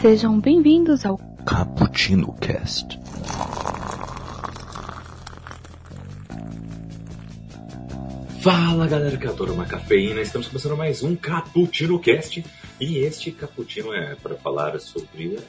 Sejam bem-vindos ao Cappuccino Cast. Fala galera que adora uma cafeína, estamos começando mais um Cappuccino Cast e este cappuccino é para falar sobre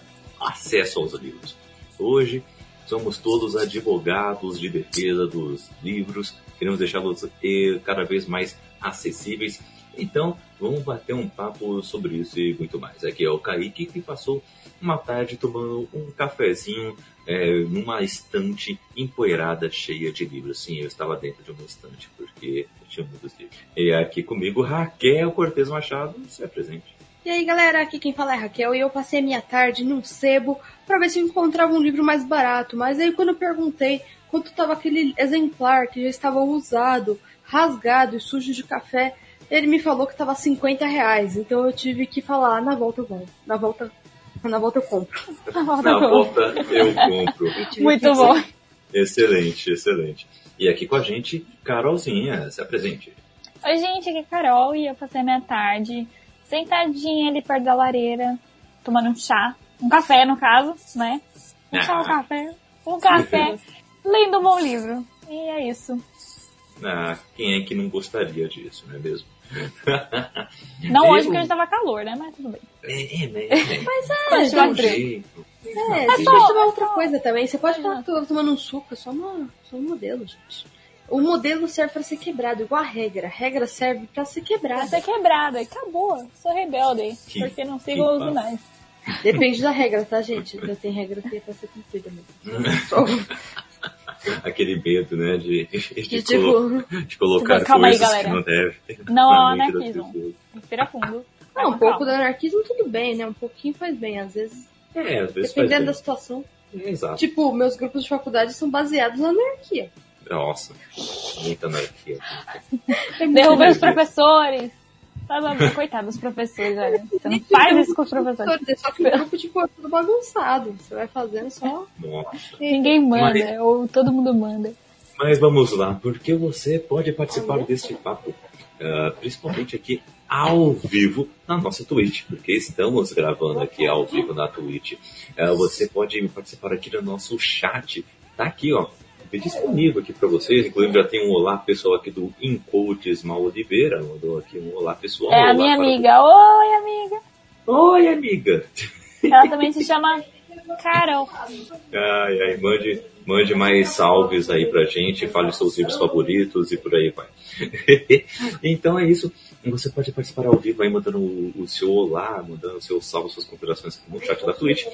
acesso aos livros. Hoje somos todos advogados de defesa dos livros, queremos deixá-los eh, cada vez mais acessíveis. Então, vamos bater um papo sobre isso e muito mais. Aqui é o Kaique que passou uma tarde tomando um cafezinho é, numa estante empoeirada cheia de livros. Sim, eu estava dentro de uma estante porque eu tinha muitos livros. E aqui comigo, Raquel Cortez Machado, se apresente. E aí galera, aqui quem fala é Raquel e eu passei a minha tarde no sebo para ver se eu encontrava um livro mais barato. Mas aí quando eu perguntei quanto estava aquele exemplar que já estava usado, rasgado e sujo de café, ele me falou que estava 50 reais. Então eu tive que falar, na volta eu vou. Na volta, na volta eu compro. Na volta, na volta eu compro. Muito bom. Excelente, excelente. E aqui com a gente, Carolzinha, se apresente. Oi gente, aqui é Carol e eu passei a minha tarde sentadinha ali perto da lareira, tomando um chá. Um café, no caso, né? Um chá, um café. Um café. lendo um bom livro. E é isso. Ah, quem é que não gostaria disso, não é mesmo? Não eu... hoje porque hoje tava calor, né? Mas tudo bem. É, né? Mas é, é, um jeito. É, você pode tomar outra coisa também. Você pode estar tomando um suco, é só, uma, só um modelo, gente. O modelo serve para ser quebrado, igual a regra. A regra serve para ser quebrada. Pra ser quebrada, acabou. Sou rebelde, que, porque não sigo os sinais. Depende da regra, tá, gente? Eu tenho regra que é pra ser cumprida mesmo. Aquele medo, né, de, de, de, tipo, colo de colocar calma coisas aí, galera. que não deve. Não é anarquismo. Respira fundo. Não, um pouco do anarquismo tudo bem, né? Um pouquinho faz bem, às vezes. É, às vezes Dependendo faz da bem. situação. Exato. Tipo, meus grupos de faculdade são baseados na anarquia. Nossa, muita anarquia. Derruba os professores. Coitado dos professores, olha. Você não faz isso com os professores. Só que o grupo, tipo, é tudo bagunçado. Você vai fazendo só. Nossa. Ninguém manda, Mas- ou todo mundo manda. Mas vamos lá, porque você pode participar deste papo, ah, principalmente aqui ao vivo na nossa Twitch, porque estamos gravando aqui ao vivo na Twitch. Ah, você pode participar aqui do nosso chat, tá aqui, ó. Disponível aqui para vocês, inclusive já tem um olá pessoal aqui do Incoaches Mal Oliveira, mandou aqui um olá pessoal. É a olá minha para- amiga. Oi, amiga. Oi, amiga! Ela também se chama Carol. Ai, ai, mande, mande mais salves aí pra gente, fale seus livros favoritos e por aí vai. então é isso. Você pode participar ao vivo aí, mandando o, o seu olá, mandando o seu salve, suas considerações no chat da Twitch.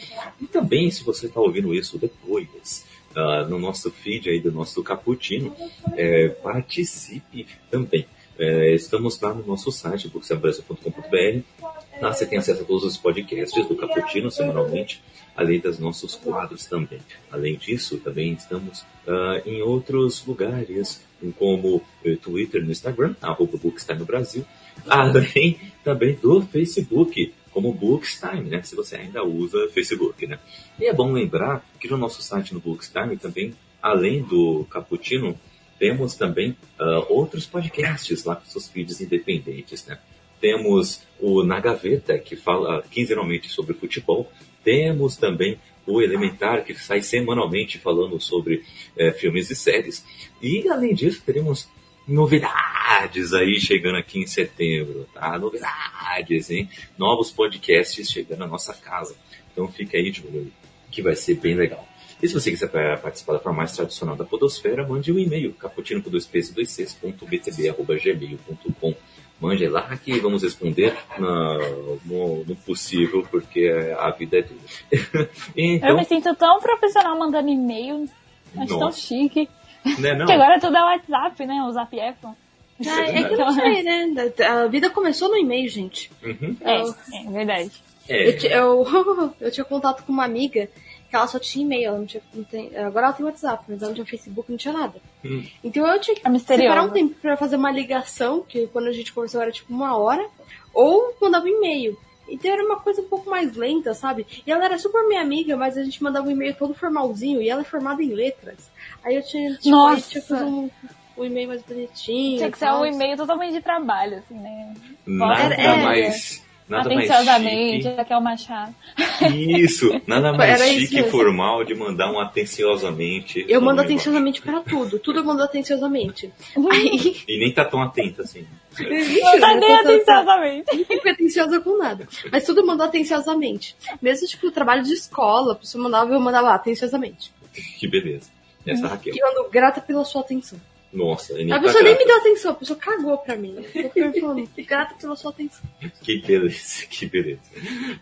E também, se você está ouvindo isso depois, ah, no nosso feed aí do nosso Caputino, é, participe também. É, estamos lá no nosso site, booksambrasa.com.br. Lá você tem acesso a todos os podcasts do Caputino semanalmente, além dos nossos quadros também. Além disso, também estamos ah, em outros lugares, como o Twitter no Instagram, arroba Brasil, além também do Facebook, como Bookstime, né? Se você ainda usa Facebook, né? E é bom lembrar que no nosso site no Bookstime também, além do Caputino, temos também ah, outros podcasts lá com seus feeds independentes, né? Temos o Na Gaveta, que fala quinzenalmente sobre futebol. Temos também o Elementar, que sai semanalmente falando sobre eh, filmes e séries. E, além disso, teremos novidades aí chegando aqui em setembro, tá? Novidades, hein? Novos podcasts chegando à nossa casa. Então fica aí de olho, que vai ser bem legal. E se você quiser pa- participar da forma mais tradicional da podosfera, mande um e-mail, caputino com dois p's dois c's, ponto btb, arroba gmail.com. Mande lá que vamos responder na- no, no possível, porque a vida é dura. Eu então, me sinto tão profissional mandando e-mail. Acho tão Nossa. chique. Né, não, Porque agora tudo é WhatsApp, né? O Zap F. Ah, é que eu não sei, né? A vida começou no e-mail, gente. Uhum. É, é verdade. É, Eu, eu, eu tinha contato com uma amiga que ela só tinha e-mail, ela não tinha, não tem, agora ela tem WhatsApp, mas ela não tinha Facebook, não tinha nada. Hum. Então eu tinha que É separar um tempo pra fazer uma ligação, que quando a gente conversou era tipo uma hora, ou mandava um e-mail. Então era uma coisa um pouco mais lenta, sabe? E ela era super minha amiga, mas a gente mandava um e-mail todo formalzinho, e ela é formada em letras. Aí eu tinha, tipo, Nossa. aí tinha que fazer um, um e-mail mais bonitinho. Tinha que ser um e-mail totalmente de trabalho, assim, né? Nada é, mais. Nada mais Atenciosamente, chique. Raquel Machado. Isso, nada mais Era isso chique e formal de mandar um atenciosamente. Eu mando atenciosamente pra tudo. Tudo eu mando atenciosamente. Aí. gosto. E nem tá tão atenta assim. Não tá nem eu tô- atenciosamente. Não fico atenciosa com nada. Mas tudo eu mando atenciosamente. Mesmo, tipo, trabalho de escola, a pessoa mandava, eu mandava atenciosamente. Que beleza. Essa Raquel. E eu ando grata pela sua atenção. Nossa, nem A tá pessoa nem me deu atenção, a pessoa cagou pra mim. Grata pela sua atenção. Que beleza, que beleza.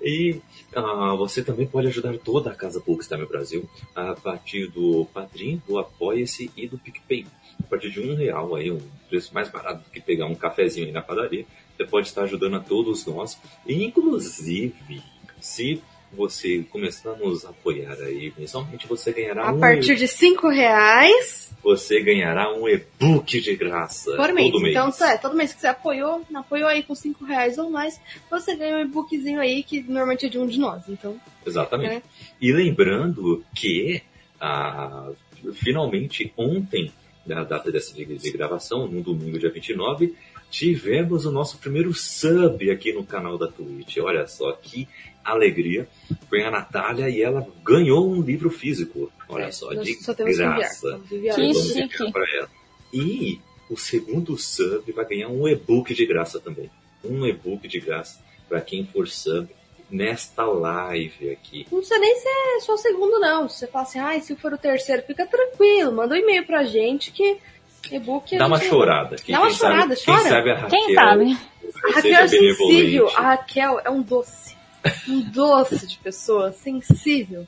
E ah, você também pode ajudar toda a Casa Bookstime Brasil a partir do Padrim, do Apoia-se e do PicPay. A partir de um real aí, um preço mais barato do que pegar um cafezinho aí na padaria, você pode estar ajudando a todos nós. E, inclusive, se você começar a nos apoiar aí mensalmente, você ganhará A um partir de 5 reais você ganhará um e-book de graça por mês. todo mês. Então, é, todo mês que você apoiou, apoiou aí com 5 reais ou mais, você ganha um e-bookzinho aí que normalmente é de um de nós. Então, Exatamente. É. E lembrando que ah, finalmente ontem, na data dessa de, de gravação, no domingo, dia 29, tivemos o nosso primeiro sub aqui no canal da Twitch. Olha só que alegria. Foi a Natália e ela ganhou um livro físico. Olha É, só, de só graça. Enviar. Que chique. E o segundo sub vai ganhar um e-book de graça também. Um e-book de graça para quem for sub nesta live aqui. Não precisa nem ser só o segundo, não. Se você fala assim, ai, se for o terceiro, fica tranquilo. Manda um e-mail pra gente que e-book... a Dá uma gente- chorada. que Dá uma quem sabe- chorada, Quem chora. sabe a Raquel Quem sabe? A Raquel é sensível. A Raquel é um doce. Um doce de pessoa, sensível.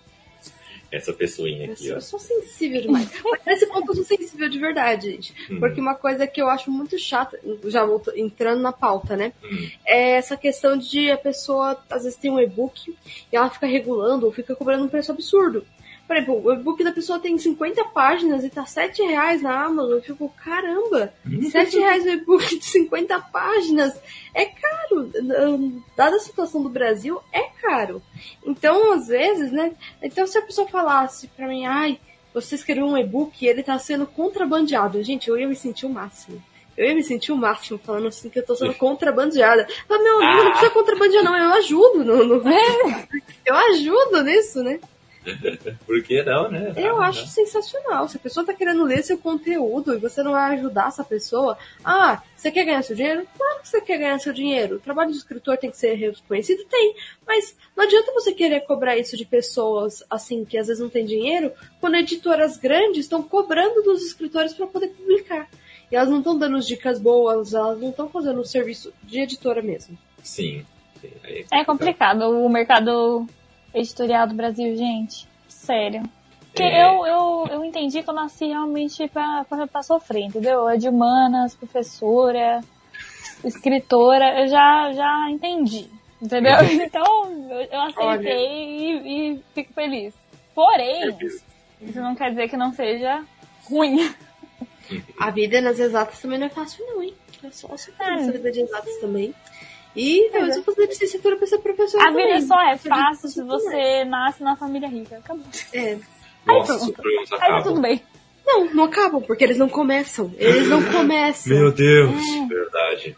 Essa pessoinha Eu aqui, sou, ó. eu sou sensível demais. Mas nesse ponto eu sou sensível de verdade, gente. Hum. Porque uma coisa que eu acho muito chata, já volto, entrando na pauta, né? Hum. É essa questão de a pessoa, às vezes, tem um e-book e ela fica regulando ou fica cobrando um preço absurdo. Por exemplo, o e-book da pessoa tem 50 páginas e tá 7 reais na Amazon. Eu fico, caramba, 7 reais o e-book de 50 páginas é caro. Hum, Dada a situação do Brasil, é caro. Então, às vezes, né? Então, se a pessoa falasse pra mim, ai, você escreveu um e-book e ele tá sendo contrabandeado. Gente, eu ia me sentir o máximo. Eu ia me sentir o máximo falando assim que eu tô sendo contrabandeada. Mas, meu amigo, não precisa contrabandear, não. Eu ajudo. No, no- Eu ajudo nisso, né? Por que não, né? Eu Ah, acho sensacional. Se a pessoa tá querendo ler seu conteúdo e você não vai ajudar essa pessoa, ah, você quer ganhar seu dinheiro? Claro que você quer ganhar seu dinheiro. O trabalho de escritor tem que ser reconhecido? Tem. Mas não adianta você querer cobrar isso de pessoas, assim, que às vezes não tem dinheiro, quando editoras grandes estão cobrando dos escritores para poder publicar. E elas não estão dando dicas boas, elas não estão fazendo o serviço de editora mesmo. Sim. sim. Aí É complicado o mercado editorial do Brasil, gente. Sério. Porque É. eu, eu, eu entendi que eu nasci realmente pra, pra, pra sofrer, entendeu? É de humanas, professora, escritora, eu já, já entendi, entendeu? Então, eu, eu aceitei e, e fico feliz. Porém, isso não quer dizer que não seja ruim. A vida nas exatas também não é fácil, não, hein? É só fazer É. essa vida de exatas também. E talvez eu fazer licenciatura pra ser professora A também. vida só é fácil se licenciatura. você nasce na família rica. Acabou. É. Nossa, pronto. os problemas Aí tá tudo acabam. bem. Não, não acabam, porque eles não começam. Eles não começam. Meu Deus, É. verdade.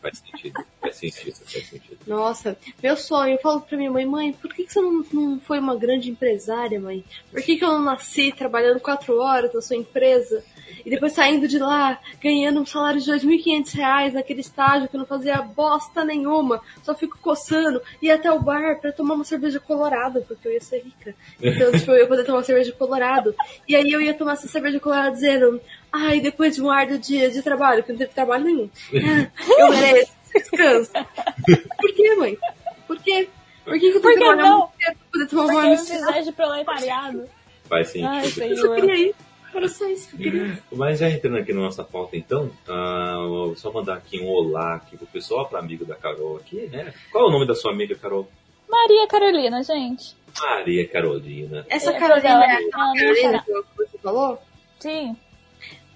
Faz sentido, faz sentido, faz sentido. Nossa, meu sonho, eu falo pra minha mãe, mãe, por que, que você não, não foi uma grande empresária, mãe? Por que, que eu não nasci trabalhando quatro horas na sua empresa? E depois saindo de lá, ganhando um salário de 2.500 reais naquele estágio que eu não fazia bosta nenhuma, só fico coçando, ia até o bar pra tomar uma cerveja colorada, porque eu ia ser rica. Então, tipo, eu ia poder tomar uma cerveja colorado. E aí eu ia tomar essa cerveja colorada dizendo, ai, depois de um árduo dia de trabalho, que não teve trabalho nenhum, eu mereço descanso. Por que, mãe? Por quê? Por que, que eu trabalhar não? muito tempo pra poder tomar uma Porque eu de proletariado. Faz Ai, sentido. Eu só queria ir. Era só isso que eu queria. Mas já entrando aqui na nossa pauta, então, vou só mandar aqui um olá aqui pro pessoal, para amigo da Carol aqui, né? Qual é o nome da sua amiga, Carol? Maria Carolina, gente. Maria Carolina. Essa É, Carolina é não Carolina que você falou? Sim.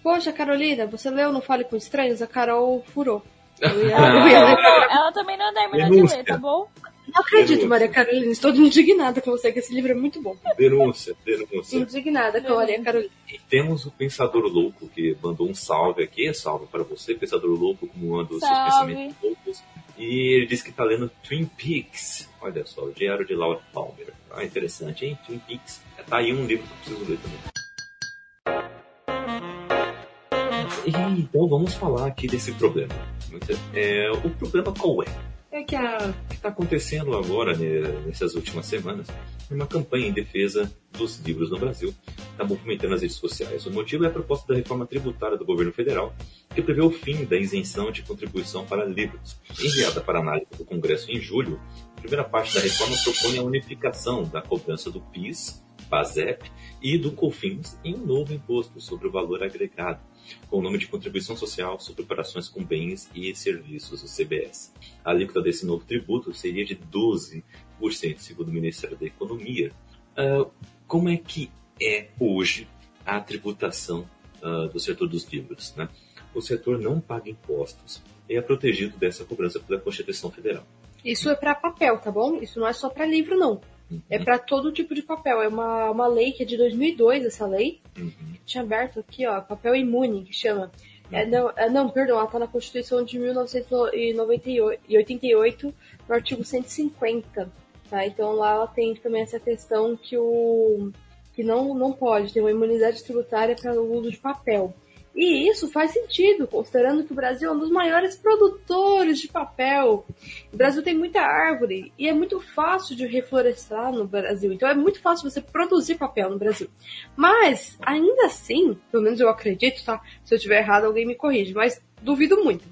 Poxa, Carolina, você leu Não Fale com Estranhos? A Carol furou. Eu ia, Ela, eu ia ela- ela também não terminou de Denúncia. ler, tá bom? Não acredito, denúncia. Maria Carolina. Estou indignada com você, que esse livro é muito bom. Denúncia, denúncia. Indignada com a Maria Carolina. E temos o Pensador Louco, que mandou um salve aqui. Salve para você, Pensador Louco, como anda os seus pensamentos loucos. E ele disse que está lendo Twin Peaks. Olha só, o Diário de Laura Palmer. Ah, interessante, hein? Twin Peaks. Tá aí um livro que eu preciso ler também. E, então vamos falar aqui desse problema. É, o problema qual é? É que está acontecendo agora, né, nessas últimas semanas, é uma campanha em defesa dos livros no Brasil, está movimentando as redes sociais. O motivo é a proposta da reforma tributária do governo federal, que prevê o fim da isenção de contribuição para livros. Enviada para análise do Congresso em julho, a primeira parte da reforma propõe a unificação da cobrança do PIS, PASEP e do COFINS em um novo imposto sobre o valor agregado, com o nome de Contribuição Social sobre Operações com Bens e Serviços, o CBS. A alíquota desse novo tributo seria de 12%, segundo o Ministério da Economia. Uh, como é que é hoje a tributação uh, do setor dos livros? Né? O setor não paga impostos e é protegido dessa cobrança pela Constituição Federal. Isso é para papel, tá bom? Isso não é só para livro, não. Uhum. É para todo tipo de papel. É uma, uma lei que é de 2002, essa lei. Uhum. Tinha aberto aqui, ó, papel imune, que chama. É, uhum. não, é, não, perdão, ela tá na Constituição de 1988, no artigo 150. Tá? Então lá ela tem também essa questão que o que não, não pode ter uma imunidade tributária para o uso de papel. E isso faz sentido, considerando que o Brasil é um dos maiores produtores de papel. O Brasil tem muita árvore e é muito fácil de reflorestar no Brasil. Então é muito fácil você produzir papel no Brasil. Mas, ainda assim, pelo menos eu acredito, tá? Se eu estiver errado, alguém me corrige, mas duvido muito.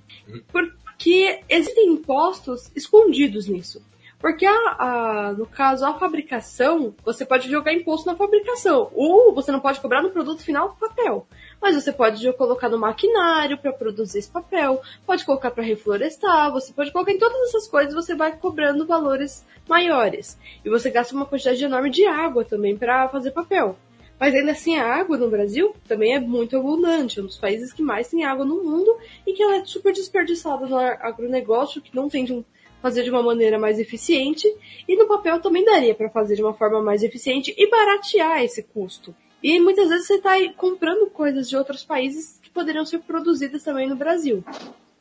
Porque existem impostos escondidos nisso. Porque, a, a, no caso, a fabricação, você pode jogar imposto na fabricação. Ou você não pode cobrar no produto final papel. Mas você pode colocar no maquinário para produzir esse papel, pode colocar para reflorestar, você pode colocar em todas essas coisas, você vai cobrando valores maiores. E você gasta uma quantidade enorme de água também para fazer papel. Mas ainda assim, a água no Brasil também é muito abundante. É um dos países que mais tem água no mundo e que ela é super desperdiçada no agronegócio, que não tem de um fazer de uma maneira mais eficiente e no papel também daria para fazer de uma forma mais eficiente e baratear esse custo. E muitas vezes você está comprando coisas de outros países que poderiam ser produzidas também no Brasil.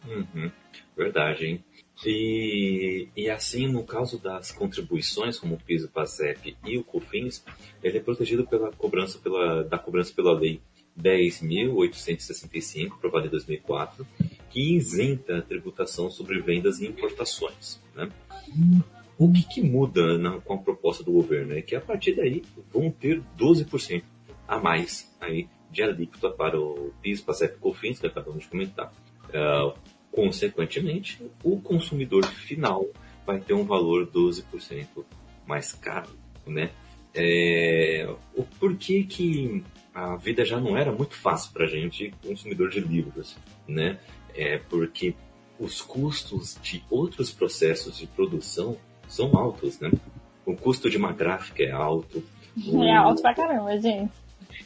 Uhum. Verdade, hein? E, e assim, no caso das contribuições, como o PIS, o PASEP e o COFINS, ele é protegido pela cobrança pela, da cobrança pela lei 10.865, aprovada em 2004, que isenta a tributação sobre vendas e importações. Né? O que, que muda na, com a proposta do governo é que a partir daí vão ter 12% a mais aí de alíquota para o PIS, PASEP e COFINS, que acabamos de comentar. Uh, consequentemente, o consumidor final vai ter um valor 12% mais caro, né? É, o porquê que a vida já não era muito fácil para a gente, consumidor de livros, né? É porque os custos de outros processos de produção são altos, né? O custo de uma gráfica é alto. O... É alto pra caramba, gente.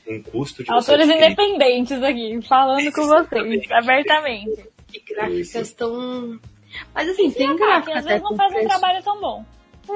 Um custo de Autores independentes aqui, falando com vocês, abertamente. E gráficas estão. Mas assim, tem gráfica. Às vezes não faz preço. um trabalho tão bom.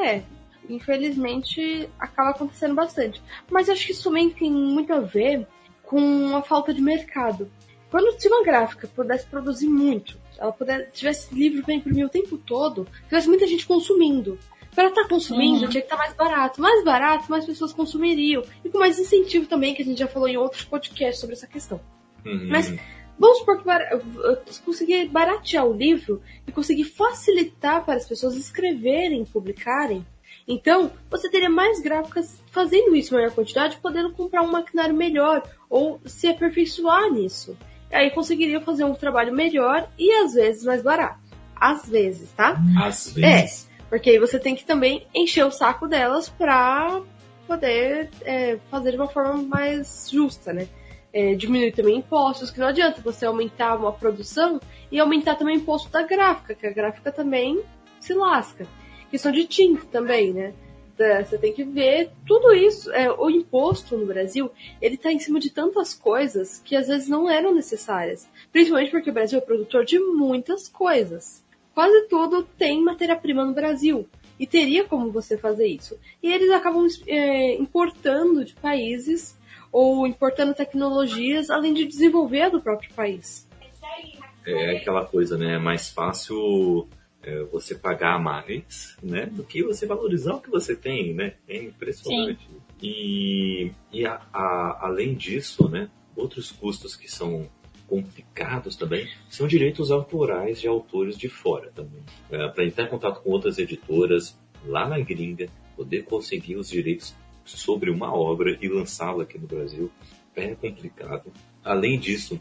É, infelizmente acaba acontecendo bastante. Mas acho que isso também tem muito a ver com a falta de mercado. Quando se uma gráfica pudesse produzir muito, ela pudesse, tivesse livro para imprimir o tempo todo, tivesse muita gente consumindo. Para estar tá consumindo, uhum. tinha que estar tá mais barato. Mais barato, mais pessoas consumiriam. E com mais incentivo também, que a gente já falou em outros podcasts sobre essa questão. Uhum. Mas vamos supor que conseguir baratear o livro e conseguir facilitar para as pessoas escreverem, publicarem. Então, você teria mais gráficas fazendo isso em maior quantidade, podendo comprar um maquinário melhor ou se aperfeiçoar nisso. E aí conseguiria fazer um trabalho melhor e às vezes mais barato. Às vezes, tá? Às vezes. É, porque aí você tem que também encher o saco delas pra poder é, fazer de uma forma mais justa, né? É, diminuir também impostos, que não adianta você aumentar uma produção e aumentar também o imposto da gráfica, que a gráfica também se lasca questão de tinta também, né? Você tem que ver tudo isso. É, o imposto no Brasil, ele está em cima de tantas coisas que às vezes não eram necessárias. Principalmente porque o Brasil é produtor de muitas coisas. Quase tudo tem matéria-prima no Brasil. E teria como você fazer isso. E eles acabam é, importando de países ou importando tecnologias, além de desenvolver do próprio país. É aquela coisa, né? É mais fácil é, você pagar mais, né? Do que você valorizar o que você tem, né? É impressionante. Sim. E, e a, a, além disso, né? Outros custos que são complicados também são direitos autorais de autores de fora também. É, Para entrar em contato com outras editoras lá na gringa, poder conseguir os direitos sobre uma obra e lançá-la aqui no Brasil é complicado. Além disso,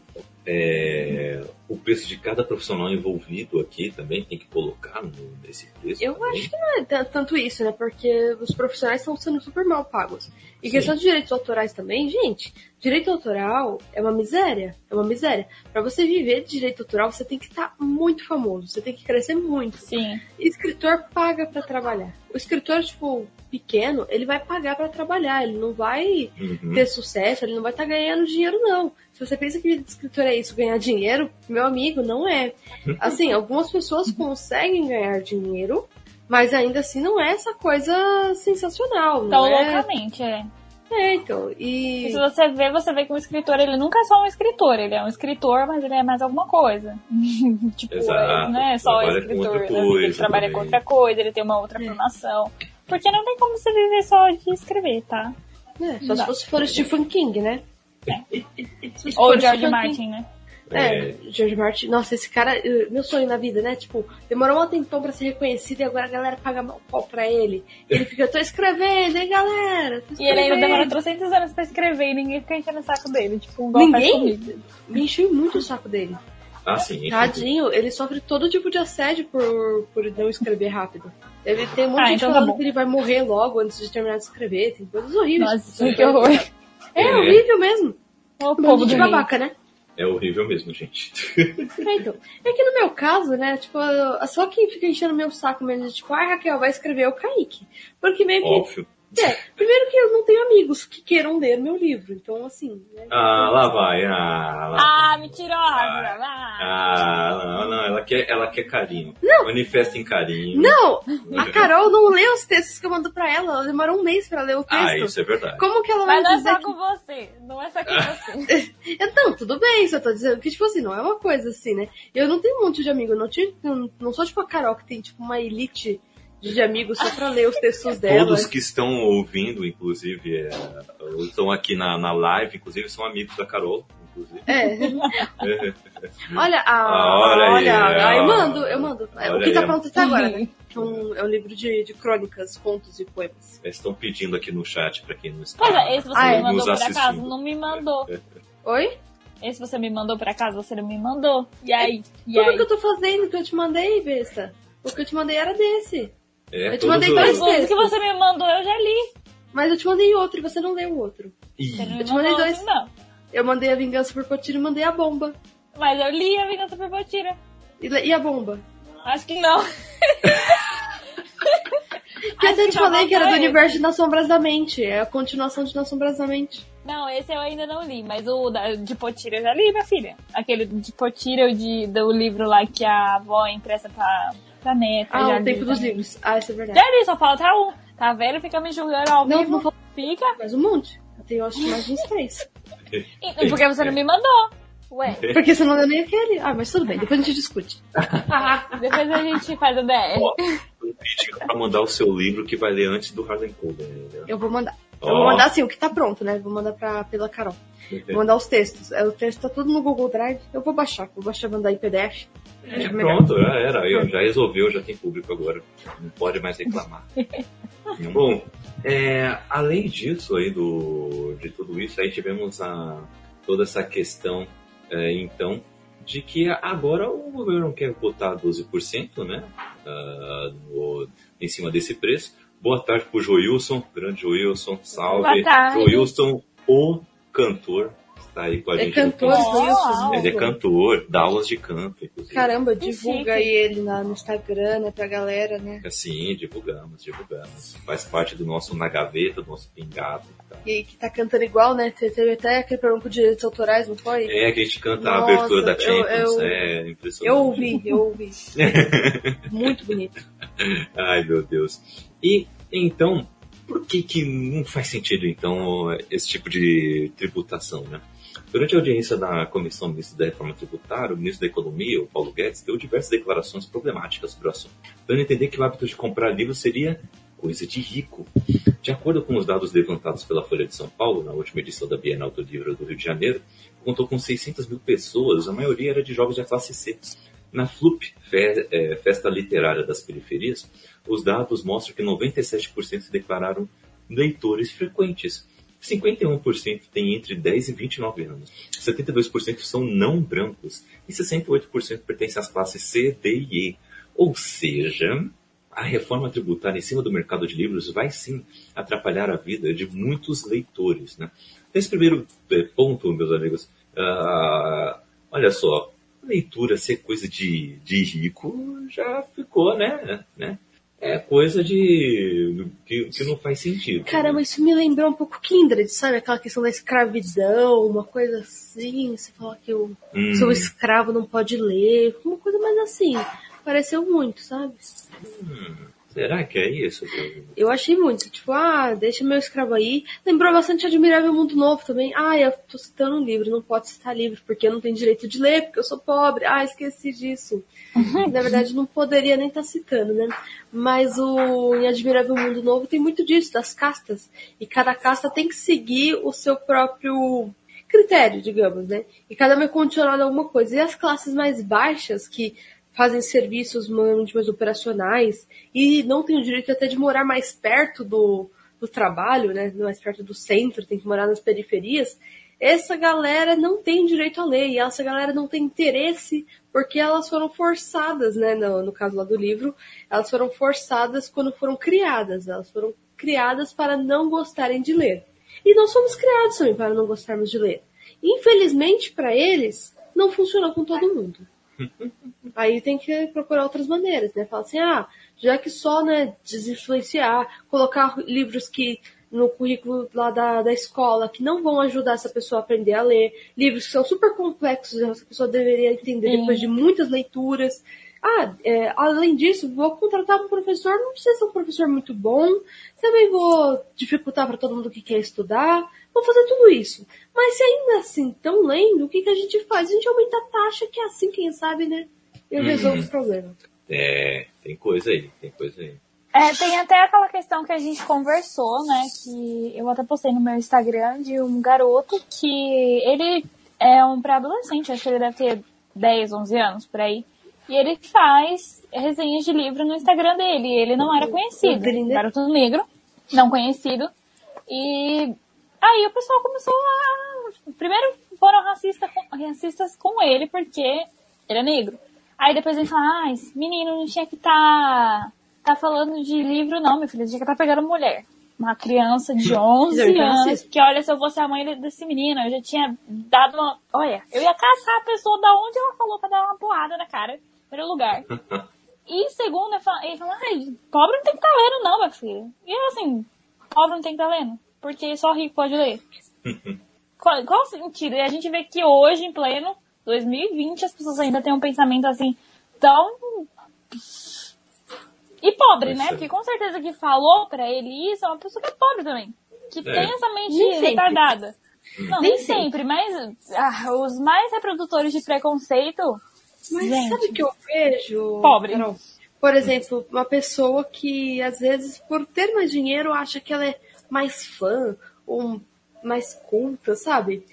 é, o preço de cada profissional envolvido aqui também tem que colocar no, nesse preço. Eu também. acho que não é tanto isso, né? Porque os profissionais estão sendo super mal pagos. E Sim. questão de direitos autorais também, gente, direito autoral é uma miséria. É uma miséria. Para você viver de direito autoral, você tem que estar tá muito famoso, você tem que crescer muito. Sim. E escritor paga para trabalhar. O escritor, tipo, pequeno, ele vai pagar para trabalhar, ele não vai uhum. ter sucesso, ele não vai estar tá ganhando dinheiro, não. Se você pensa que vida de escritor é isso, ganhar dinheiro, meu amigo, não é. Assim, algumas pessoas conseguem ganhar dinheiro, mas ainda assim não é essa coisa sensacional. Tão é... loucamente, é. É, então. E... e... se você vê, você vê que um escritor, ele nunca é só um escritor, ele é um escritor, mas ele é mais alguma coisa. tipo, Exato. não é só escritor, com né? ele trabalha também. com outra coisa, ele tem uma outra é. formação. Porque não tem como você viver só de escrever, tá? É, só se você for Stephen King, né? É. Ou George Martin, né? É, George Martin, nossa, esse cara, meu sonho na vida, né? Tipo, demorou um tempão pra ser reconhecido e agora a galera paga mal pau pra ele. Ele fica, eu tô escrevendo, hein, galera? E ele ainda demora 300 anos pra escrever e ninguém fica enchendo o saco dele. Tipo, um Ninguém? Me encheu muito o saco dele. Ah, sim. Tadinho, ele sofre todo tipo de assédio por, por não escrever rápido. Ele tem um monte Ah, de gente então tá falando bom. que ele vai morrer logo antes de terminar de escrever. Tem coisas horríveis. Nossa, que horror. É, É. horrível mesmo. O Um povo de babaca, né? É horrível mesmo, gente. É, então. É que no meu caso, né, tipo, só quem fica enchendo meu saco mesmo, tipo, ai Raquel, vai escrever é o Kaique. Porque meio que. Óbvio. É, primeiro que eu não tenho amigos que queiram ler meu livro, então assim. Né, Ah, lá vai. Ah, lá Ah, vai. mentirosa! Ah. Ah, não, não, ela quer, ela quer carinho. Manifesta em carinho. Não! A Carol não lê os textos que eu mando pra ela, ela demorou um mês pra ler o texto. Ah, isso é verdade. Como que ela vai Mas não é só que... com você. Não é só com você. Então, tudo bem, só tô dizendo que, tipo assim, não é uma coisa assim, né? Eu não tenho um monte de amigos, eu não, tive, não, não sou tipo a Carol que tem, tipo, uma elite de amigos só pra ler os textos dela. Todos que estão ouvindo, inclusive, é, estão aqui na, na live, inclusive, são amigos da Carol, inclusive. É. Olha, a, Ah, olha aí, olha, ah, eu mando, eu mando. É, o Olha que tá pronto até agora, né? É um, é um livro de, de crônicas, contos e poemas. Eles estão pedindo aqui no chat pra quem não está. Pois é, esse você Ah, me é. mandou por acaso, não me mandou. Oi? Esse você me mandou por acaso, você não me mandou. E aí? E Tudo aí? que eu tô fazendo que eu te mandei, besta. O que eu te mandei era desse. É, Eu te mandei dois Os que você me mandou eu já li. Mas eu te mandei outro e você não leu o outro. Ih, Eu te mandei dois. não. Eu mandei a vingança por Potiro e mandei a bomba. Mas eu li a Vingança por Potira. E, e a bomba? Acho que não. Que eu Acho te falei que era do universo de Nas Sombras da Mente. É a continuação de Nas Sombras da Mente. Não, esse eu ainda não li, mas o da- de Potira eu já li, minha filha. Aquele de Potira, o de, do livro lá que a avó empresta pra, pra neta. Ah, já o Tempo dos também. Livros. Ah, isso é verdade. Li, só falta um. Tá vendo? Fica me julgando ao Não, vivo. não Fica. mais um monte. Eu tenho acho que mais uns três. E- Porque você não me mandou. Ué, Porque você não deu nem aquele. Ah, mas tudo bem, depois a gente discute. depois a gente faz o DR. Ó, um pra mandar o seu livro que vai ler antes do Harlan Coben. entendeu? Eu vou mandar. Eu vou mandar assim, o que tá pronto, né? Vou mandar pra, pela Carol. Vou mandar os textos. É, O texto tá tudo no Google Drive. Eu vou baixar. Vou baixar mandar em PDF. É, pronto, já era. Ó, já resolveu, já tem público agora. Não pode mais reclamar. Bom, é, além disso aí do, de tudo isso, aí tivemos a, toda essa questão, é, então, de que agora o governo quer botar 12%, né? ah, no- em cima desse preço. Boa tarde pro Joilson, grande Joilson, salve. Boa tarde. Joilson, o cantor, está aí com a É gente. cantor, no Nossa. Wilson. ele é cantor, dá aulas de canto, inclusive. Caramba, divulga aí ele no Instagram, né, pra galera, né? Sim, divulgamos, divulgamos. Faz parte do nosso na gaveta, do nosso pingado. e tal. E que tá cantando igual, né? Te- Teve até aquele problema com direitos autorais, não foi? É, que a gente canta a Nossa, abertura da eu- Champions, eu- é impressionante. Eu ouvi, eu ouvi. Muito bonito. Ai, meu Deus. E, então, por que que não faz sentido, então, esse tipo de tributação, né? Durante a audiência da Comissão Mista da Reforma Tributária, o ministro da Economia, o Paulo Guedes, deu diversas declarações problemáticas sobre o assunto, dando a entender que o hábito de comprar livros seria coisa de rico. De acordo com os dados levantados pela Folha de São Paulo, na última edição da Bienal do Livro do Rio de Janeiro, contou com 600 mil pessoas, a maioria era de jovens da classe C. Na FLUP, é, Festa Literária das Periferias, os dados mostram que 97% se declararam leitores frequentes, 51% têm entre 10 e 29 anos, 72% são não brancos e 68% pertencem às classes C, D e E. Ou seja, a reforma tributária em cima do mercado de livros vai sim atrapalhar a vida de muitos leitores. Né? Nesse primeiro é, ponto, meus amigos, uh, olha só, leitura ser coisa de, de rico já ficou, né? né? É coisa de. Que, que não faz sentido. Caramba, né? isso me lembrou um pouco Kindred, sabe? Aquela questão da escravidão, uma coisa assim. Você fala que o hum. seu escravo não pode ler, uma coisa mais assim. Pareceu muito, sabe? Hum. Será que é isso? Eu achei muito. Tipo, ah, deixa meu escravo aí. Lembrou bastante Admirável Mundo Novo também. Ah, eu tô citando um livro, não pode citar livro, porque eu não tenho direito de ler, porque eu sou pobre. Ah, esqueci disso. Na verdade, não poderia nem estar tá citando, né? Mas o em Admirável Mundo Novo tem muito disso, das castas. E cada casta tem que seguir o seu próprio critério, digamos, né? E cada um é condicionado a alguma coisa. E as classes mais baixas, que fazem serviços mais operacionais e não têm o direito até de morar mais perto do, do trabalho, né? Mais perto do centro, tem que morar nas periferias. Essa galera não tem direito à lei, e essa galera não tem interesse porque elas foram forçadas, né? No, no caso lá do livro, elas foram forçadas quando foram criadas. Elas foram criadas para não gostarem de ler. E nós fomos criados também para não gostarmos de ler. Infelizmente, para eles, não funcionou com todo mundo. Aí tem que procurar outras maneiras, né? Falar assim, ah, já que só, né, desinfluenciar, colocar livros que no currículo lá da, da escola que não vão ajudar essa pessoa a aprender a ler, livros que são super complexos, essa pessoa deveria entender Sim. depois de muitas leituras. Ah, é, além disso, vou contratar um professor, não precisa ser um professor muito bom, também vou dificultar para todo mundo que quer estudar, vou fazer tudo isso. Mas se ainda assim estão lendo, o que, que a gente faz? A gente aumenta a taxa, que é assim, quem sabe, né? Eu resolvo uhum. o problema. É, tem coisa aí, tem coisa aí. É, tem até aquela questão que a gente conversou, né? Que eu até postei no meu Instagram de um garoto que ele é um pré-adolescente, acho que ele deve ter 10, 11 anos por aí. E ele faz resenhas de livro no Instagram dele. Ele não era conhecido. Um garoto negro, não conhecido. E aí o pessoal começou a. Primeiro foram racistas com, racistas com ele, porque ele é negro. Aí depois ele fala, ah, esse menino não tinha que estar tá, tá falando de livro, não, meu filho, tinha que estar tá pegando mulher. Uma criança de 11 anos, que olha, se eu fosse a mãe desse menino, eu já tinha dado uma. Olha, eu ia caçar a pessoa da onde ela falou pra dar uma porrada na cara, em primeiro lugar. E segundo, ele fala, ele fala ai, pobre não tem que estar tá lendo, não, meu filho. E eu assim, pobre não tem que estar tá lendo, porque só rico pode ler. qual, qual o sentido? E a gente vê que hoje, em pleno 2020 as pessoas ainda têm um pensamento assim tão. E pobre, né? Porque com certeza que falou pra ele isso é uma pessoa que é pobre também. Que é. tem essa mente nem retardada. Sempre. Não, nem, nem sempre, sempre, mas ah, os mais reprodutores de preconceito. Mas gente, sabe o que eu vejo? Pobre. Por exemplo, uma pessoa que às vezes, por ter mais dinheiro, acha que ela é mais fã ou mais culta, sabe?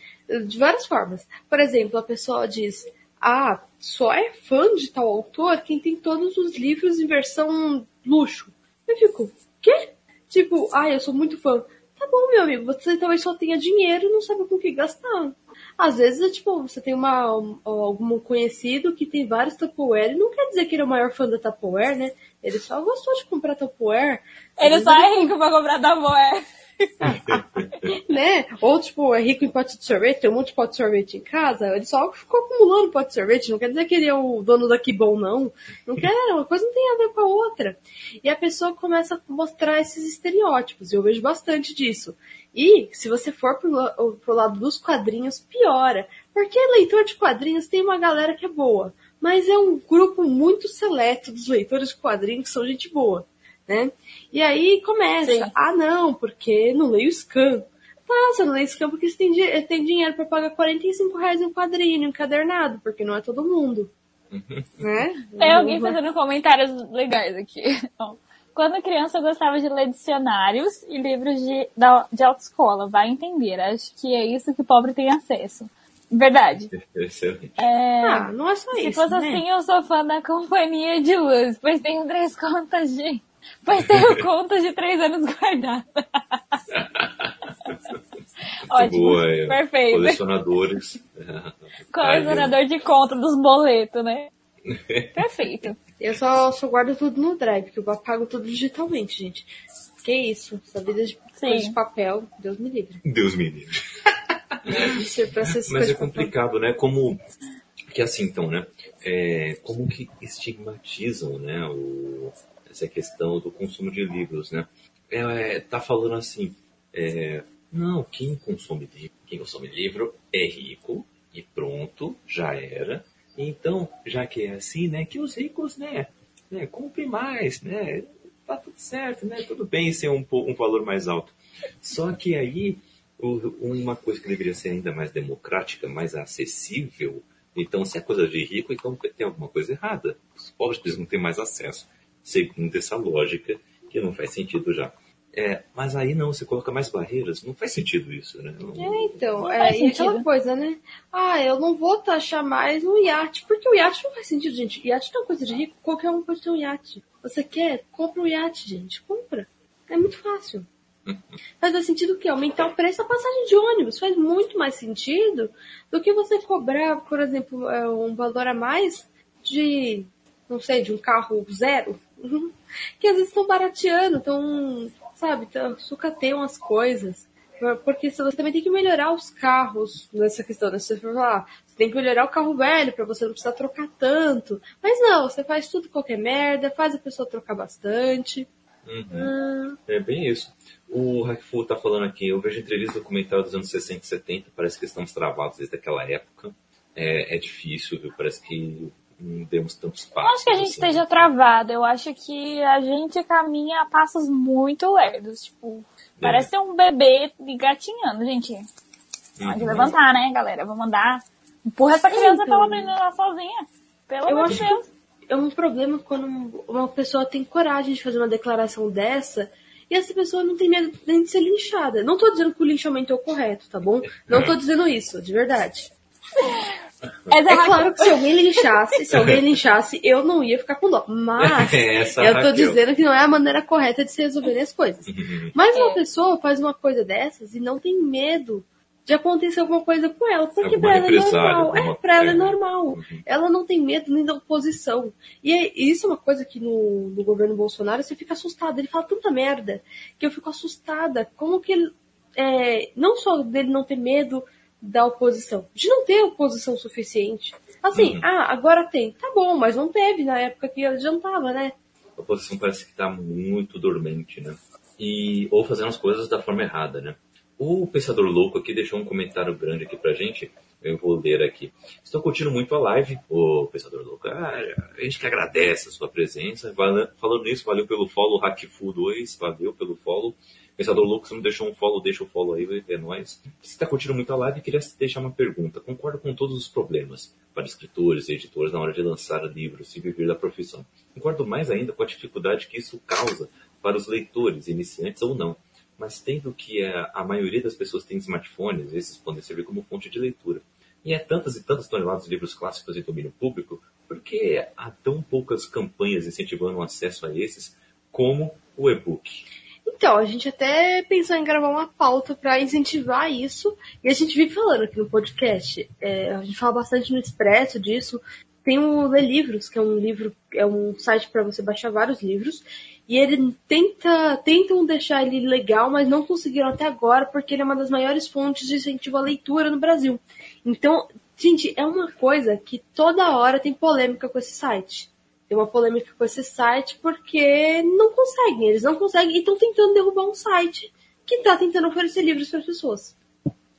De várias formas. Por exemplo, a pessoa diz: Ah, só é fã de tal autor quem tem todos os livros em versão luxo. Eu fico, quê? Tipo, ah, eu sou muito fã. Tá bom, meu amigo, você talvez só tenha dinheiro e não sabe com o que gastar. Às vezes, é tipo, você tem uma, um, algum conhecido que tem vários Tupperware, não quer dizer que ele é o maior fã da Tupperware, né? Ele só gostou de comprar Tupperware. Ele só é rico pra comprar Tupperware. né? Ou, tipo, é rico em pote de sorvete, tem um monte de pote de sorvete em casa, ele só ficou acumulando pote de sorvete, não quer dizer que ele é o dono da bom não. Não quer, uma coisa não tem a ver com a outra. E a pessoa começa a mostrar esses estereótipos, e eu vejo bastante disso. E, se você for pro, pro lado dos quadrinhos, piora. Porque leitor de quadrinhos tem uma galera que é boa mas é um grupo muito seleto dos leitores de quadrinhos que são gente boa, né? E aí começa, Sim. ah não, porque não leio scan. Tá, você não leio scan porque você tem, tem dinheiro para pagar 45 reais um quadrinho, encadernado, porque não é todo mundo. Uhum. né? Tem alguém fazendo comentários legais aqui. Quando criança eu gostava de ler dicionários e livros de, de autoescola, vai entender. Acho que é isso que o pobre tem acesso. Verdade. É, ah, não é só se isso. Se fosse né? assim, eu sou fã da companhia de luz, pois tenho três contas de. Pois tenho contas de três anos guardadas. Ótimo. Boa, é. Perfeito. Colecionadores. Colecionador de conta dos boletos, né? Perfeito. Eu só, só guardo tudo no Drive, porque eu apago tudo digitalmente, gente. Que isso? Essa vida de, de papel, Deus me livre. Deus me livre. Mas é complicado, né? Como que assim então, né? É, como que estigmatizam, né? O, essa questão do consumo de livros, né? É, é, tá falando assim, é, não, quem consome livro, quem consome livro é rico e pronto, já era. Então, já que é assim, né, que os ricos, né, né comprem mais, né, tá tudo certo, né, tudo bem ser um, um valor mais alto. Só que aí, uma coisa que deveria ser ainda mais democrática, mais acessível, então se é coisa de rico, então tem alguma coisa errada. Os pobres não têm mais acesso, segundo essa lógica, que não faz sentido já. É, mas aí não, você coloca mais barreiras, não faz sentido isso, né? Não, é, então, é, e aquela coisa, né? Ah, eu não vou taxar mais um iate, porque o iate não faz sentido, gente. Iate não é coisa de rico, qualquer um pode ter um iate. Você quer? Compra um iate, gente, compra. É muito fácil. Uhum. Faz sentido o quê? Aumentar o preço da passagem de ônibus. Faz muito mais sentido do que você cobrar, por exemplo, é, um valor a mais de, não sei, de um carro zero. Que às vezes estão barateando, estão sabe, sucateiam as coisas. Porque você também tem que melhorar os carros nessa questão, né? Se você falar, você tem que melhorar o carro velho para você não precisar trocar tanto. Mas não, você faz tudo qualquer merda, faz a pessoa trocar bastante. Uhum. Ah. É bem isso. O Hackfu tá falando aqui, eu vejo entrevistas documentários dos anos 60 e 70, parece que estamos travados desde aquela época. É, é difícil, viu? Parece que não demos tantos passos. Não acho que a gente assim. esteja travado. Eu acho que a gente caminha a passos muito lerdos. Tipo, é. parece um bebê gatinhando, gente. Pode uhum. levantar, né, galera? Vamos andar. Empurra essa criança então, pra ela aprender andar sozinha. Pelo amor de Deus. É um problema quando uma pessoa tem coragem de fazer uma declaração dessa e essa pessoa não tem medo nem de ser linchada. Não tô dizendo que o linchamento é o correto, tá bom? Não tô dizendo isso, de verdade. É, é claro que se alguém linchasse, se alguém linchasse, eu não ia ficar com dó. Mas Essa eu tô dizendo que não é a maneira correta de se resolver as coisas. Mas uma é. pessoa faz uma coisa dessas e não tem medo de acontecer alguma coisa com ela, porque alguma pra ela é normal. É, pra ela é normal. Uhum. Ela não tem medo nem da oposição. E é, isso é uma coisa que no, no governo Bolsonaro você fica assustado. Ele fala tanta merda que eu fico assustada. Como que ele. É, não só dele não ter medo da oposição. De não ter oposição suficiente. Assim, uhum. ah, agora tem. Tá bom, mas não teve na época que adiantava, né? A oposição parece que está muito dormente, né? E, ou fazendo as coisas da forma errada, né? O Pensador Louco aqui deixou um comentário grande aqui pra gente. Eu vou ler aqui. Estou curtindo muito a live, o Pensador Louco. Ah, a gente que agradece a sua presença. Falando nisso, valeu pelo follow, Hackfu2, valeu pelo follow. Pensador Louco, se não deixou um follow, deixa o follow aí, é nóis. Você está curtindo muito a live queria deixar uma pergunta. Concordo com todos os problemas para escritores e editores na hora de lançar livros e viver da profissão. Concordo mais ainda com a dificuldade que isso causa para os leitores, iniciantes ou não. Mas tendo que a, a maioria das pessoas tem smartphones, esses podem servir como fonte de leitura. E é tantas e tantas toneladas de livros clássicos em domínio público, por que há tão poucas campanhas incentivando o acesso a esses como o e-book? Então, a gente até pensou em gravar uma pauta para incentivar isso, e a gente vive falando aqui no podcast. É, a gente fala bastante no Expresso disso. Tem o Lê Livros, que é um livro, é um site para você baixar vários livros, e ele tenta, tentam deixar ele legal, mas não conseguiram até agora, porque ele é uma das maiores fontes de incentivo à leitura no Brasil. Então, gente, é uma coisa que toda hora tem polêmica com esse site tem uma polêmica com esse site porque não conseguem, eles não conseguem e estão tentando derrubar um site que está tentando oferecer livros para as pessoas.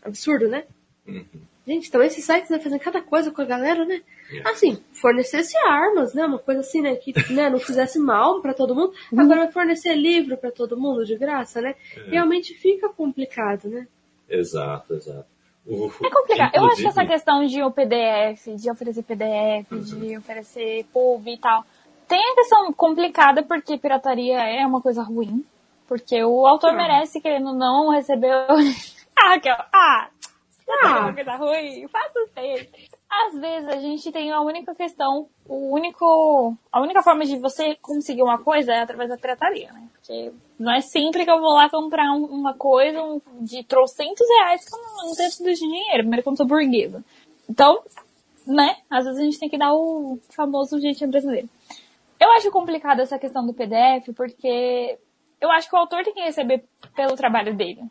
Absurdo, né? Uhum. Gente, então esses sites né, fazem cada coisa com a galera, né? É. Assim, fornecesse armas, né? Uma coisa assim, né? Que né, não fizesse mal pra todo mundo. Agora vai fornecer livro pra todo mundo de graça, né? Realmente fica complicado, né? Exato, exato. O- É complicado. Eu acho que inclusive- essa questão de o PDF, de oferecer PDF, de oferecer PUB e tal, tem a questão complicada porque pirataria é uma coisa ruim. Porque o autor merece, querendo não, receber. ah, Raquel, ah! Ah, Ah. coisa ruim, faça o. Às vezes a gente tem a única questão, o único, a única forma de você conseguir uma coisa é através da pirataria, né? Porque não é sempre que eu vou lá comprar um- uma coisa um- de trocentos reais não tenho tudo de dinheiro, primeiro que eu não sou burguesa. Então, né? Às vezes a gente tem que dar o famoso jeitinho brasileiro. Eu acho complicado essa questão do PDF porque eu acho que o autor tem que receber pelo trabalho dele.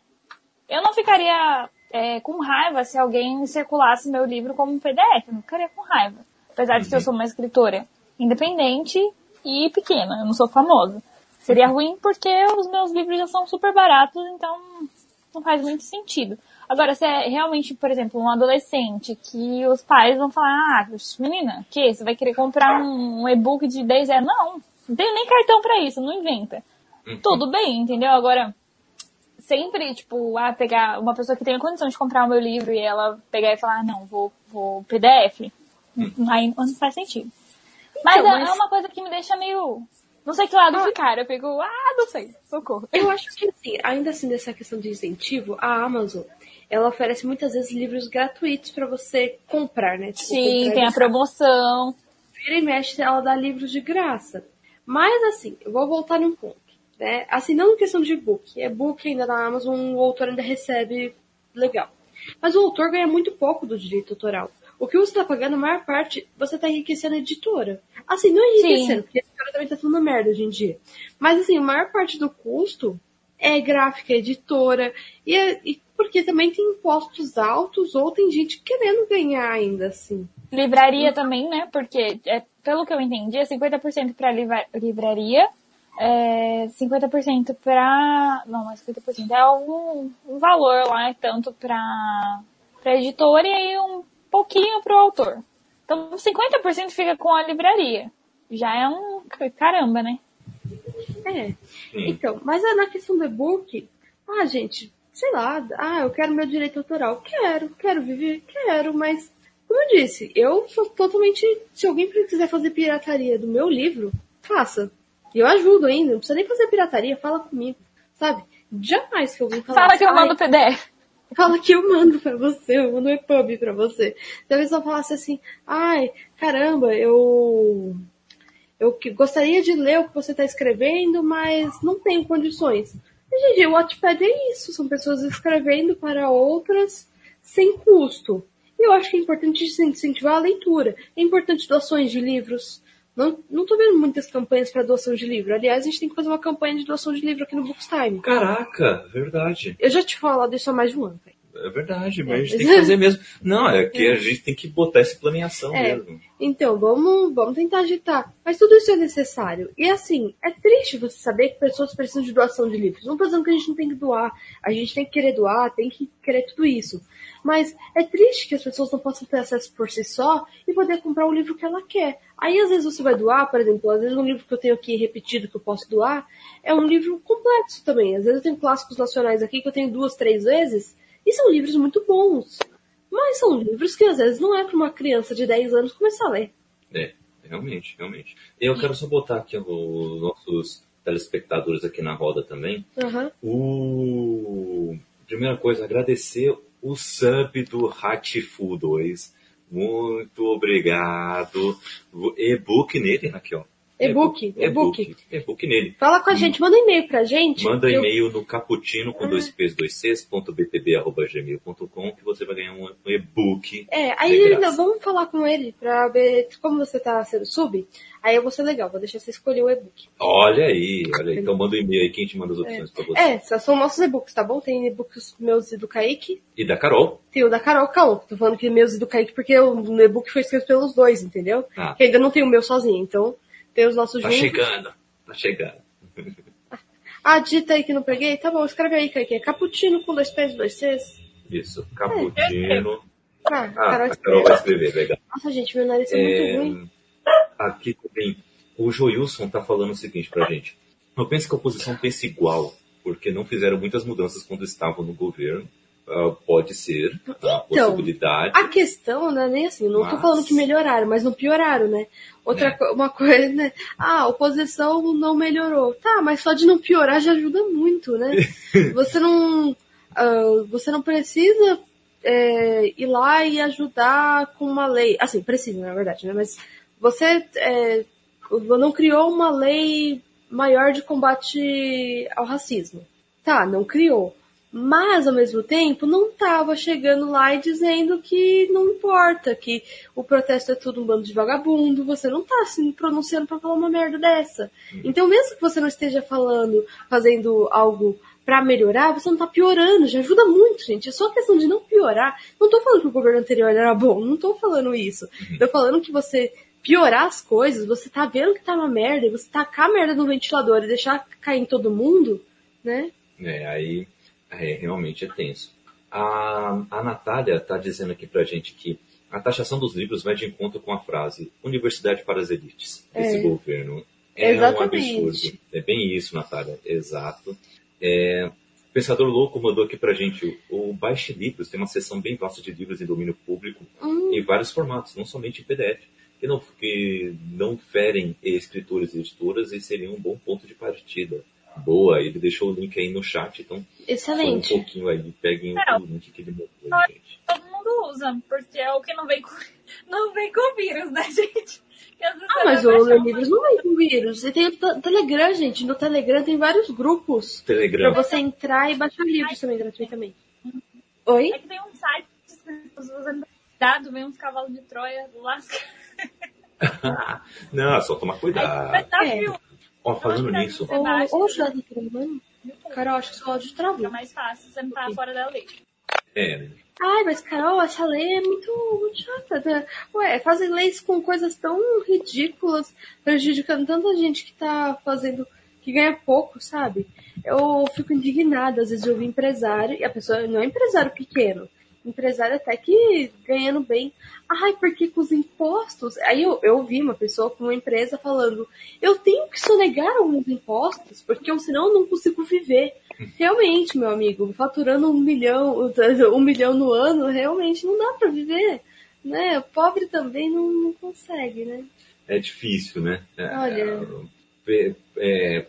Eu não ficaria é, com raiva se alguém circulasse meu livro como um PDF. Eu não ficaria com raiva. Apesar de que eu sou uma escritora independente e pequena. Eu não sou famosa. Seria ruim porque os meus livros já são super baratos, então não faz muito sentido. Agora, se é realmente, por exemplo, um adolescente que os pais vão falar, ah, menina, que você vai querer comprar um, um e-book de 10 reais? Não, não tenho nem cartão pra isso, não inventa. Tudo bem, entendeu? Agora, sempre, tipo, ah, pegar uma pessoa que tenha condição de comprar o meu livro e ela pegar e falar, ah, não, vou, vou PDF, aí não faz sentido. Mas, Então, é- mas- é uma coisa que me deixa meio, não sei que lado ficar, eu fico, ah, não sei, socorro. Eu acho que, assim, ainda assim, dessa questão de incentivo, a Amazon, ela oferece muitas vezes livros gratuitos pra você comprar, né? Tipo, Sim, comprar tem a promoção. vira e mexe, ela dá livros de graça. Mas assim, eu vou voltar num ponto. Né? Assim, não em questão de e-book. E-book ainda na Amazon, o autor ainda recebe legal. Mas o autor ganha muito pouco do direito autoral. O que você está pagando, a maior parte, você está enriquecendo a editora. Assim, não enriquecendo, Sim. porque a editora também tá tudo uma merda hoje em dia. Mas assim, a maior parte do custo é gráfica, editora, e, é- e porque também tem impostos altos, ou tem gente querendo ganhar ainda, assim. Livraria também, né? Porque, é, pelo que eu entendi, é 50% pra livra- livraria, é 50% pra... Não, mas 50% é um, um valor lá, é tanto pra, pra editora e aí um pouquinho pro autor. Então, 50% fica com a livraria. Já é um... Caramba, né? É. Então, mas é na questão do e-book, ah, gente, sei lá, ah, eu quero meu direito autoral. Quero, quero viver, quero, mas, como eu disse, eu sou totalmente. Se alguém quiser fazer pirataria do meu livro, faça. E eu ajudo ainda, não precisa nem fazer pirataria, fala comigo, sabe? Jamais que alguém fala. Fala que eu "Ai, mando PDF. Fala que eu mando pra você, eu mando um EPUB pra você. Se a pessoa falasse assim, ai, caramba, eu. Eu gostaria de ler o que você tá escrevendo, mas não tenho condições. E, gente, o Wattpad é isso, são pessoas escrevendo para outras sem custo. E eu acho que é importante incentivar a leitura. É importante doações de livros. Não, não tô vendo muitas campanhas para doação de livro. Aliás, a gente tem que fazer uma campanha de doação de livro aqui no Bookstime. Caraca, verdade. Eu já te falado isso há mais de um ano. É verdade, mas a gente tem que fazer mesmo. Não, é que a gente tem que botar essa planeação É. mesmo. Então, vamos, vamos tentar agitar. Mas tudo isso é necessário. E assim, é triste você saber que pessoas precisam de doação de livros. Não tô dizendo que a gente não tem que doar. A gente tem que querer doar, tem que querer tudo isso. Mas é triste que as pessoas não possam ter acesso por si só e poder comprar o livro que ela quer. Aí às vezes você vai doar, por exemplo, às vezes um livro que eu tenho aqui repetido que eu posso doar é um livro complexo também. Às vezes eu tenho clássicos nacionais aqui que eu tenho duas, três vezes e são livros muito bons. Mas são livros que às vezes não é para uma criança de 10 anos começar a ler. É, realmente, realmente. Eu quero só botar aqui os nossos telespectadores aqui na roda também. Aham. O... Primeira coisa, agradecer o sub do Hatifu 2. Muito obrigado. E-book nele, Raquel. E-book. e-book. E-book nele. Fala com a gente, manda um e-mail pra gente. Manda Eu- e-mail no caputino com dois p's, dois c's, ponto bpb.gmail.com que você vai ganhar um e-book. É, aí ainda vamos falar com ele pra ver como você tá sendo sub. Aí eu vou ser legal, vou deixar você escolher o e-book. Olha aí, olha aí. Então manda um e-mail aí que a gente manda as opções pra você. É, só são nossos e-books, tá bom? Tem e-books meus e do Kaique. E da Carol. Tem o da Carol Calma. Tô falando que meus e do Kaique porque o e-book foi escrito pelos dois, entendeu? Ah. Que ainda não tem o meu sozinho, então tem os nossos Tá chegando. Tá chegando. Ah, dita aí que não peguei? Tá bom, escreve aí, Kaique. É cappuccino com dois pés e dois Cs. Isso, cappuccino. Ah, ah Carol, a Carol vai escrever, legal. Nossa, gente, meu nariz é, é muito ruim. Aqui também, o Joilson tá falando o seguinte pra gente. Eu penso que a oposição pensa igual, porque não fizeram muitas mudanças quando estavam no governo. Uh, pode ser então, possibilidade. A questão não é nem assim, não mas... tô falando que melhoraram, mas não pioraram, né? Outra é. uma coisa, né? Ah, a oposição não melhorou. Tá, mas só de não piorar já ajuda muito, né? você não. Uh, você não precisa é, ir lá e ajudar com uma lei. Assim, precisa, na verdade, né? Mas você é, não criou uma lei maior de combate ao racismo. Tá, não criou. Mas, ao mesmo tempo, não estava chegando lá e dizendo que não importa, que o protesto é tudo um bando de vagabundo, você não está se pronunciando para falar uma merda dessa. Então, mesmo que você não esteja falando, fazendo algo para melhorar, você não está piorando, já ajuda muito, gente. É só questão de não piorar. Não estou falando que o governo anterior era bom, não estou falando isso. Estou uhum. falando que você piorar as coisas, você tá vendo que tá uma merda, e você tacar a merda no ventilador e deixar cair em todo mundo, né? É, aí é, realmente é tenso. A, a Natália está dizendo aqui para a gente que a taxação dos livros vai de encontro com a frase Universidade para as elites desse é. governo. É Exatamente. um absurdo. É bem isso, Natália. Exato. É, Pensador Louco mandou aqui pra gente o Baixe Livros, tem uma seção bem vasta de livros em domínio público hum. em vários formatos, não somente em PDF, que não, que não ferem escritores e editoras e seria um bom ponto de partida boa. Ele deixou o link aí no chat, então. Excelente. um pouquinho aí, peguem o link que ele mandou, gente. Todo mundo usa, porque é o que não vem com, não vem com vírus, né, gente? Ah, mas o livros não vem com vírus. E tem o Telegram, gente. No Telegram tem vários grupos. Telegram. Pra você entrar e baixar livros também gratuitamente. Oi? É que tem um site usando dado, vem uns cavalos de Troia, lasca. não, é só tomar cuidado. Aí, é. Ó, falando nisso. Ou o Jade travando. Carol, acho que só áudio travou. É mais fácil, você não tá fora da lei. É? Ai, mas Carol, essa lei é muito, muito chata. Né? Ué, fazem leis com coisas tão ridículas, prejudicando tanta gente que tá fazendo, que ganha pouco, sabe? Eu fico indignada, às vezes eu vi empresário, e a pessoa não é empresário pequeno, empresário até que ganhando bem. Ai, porque com os impostos. Aí eu, eu ouvi uma pessoa com uma empresa falando: eu tenho que sonegar alguns impostos, porque senão eu não consigo viver. Realmente, meu amigo, faturando um milhão, um milhão no ano, realmente não dá para viver. Né? O pobre também não, não consegue, né? É difícil, né? É, Olha. É, é,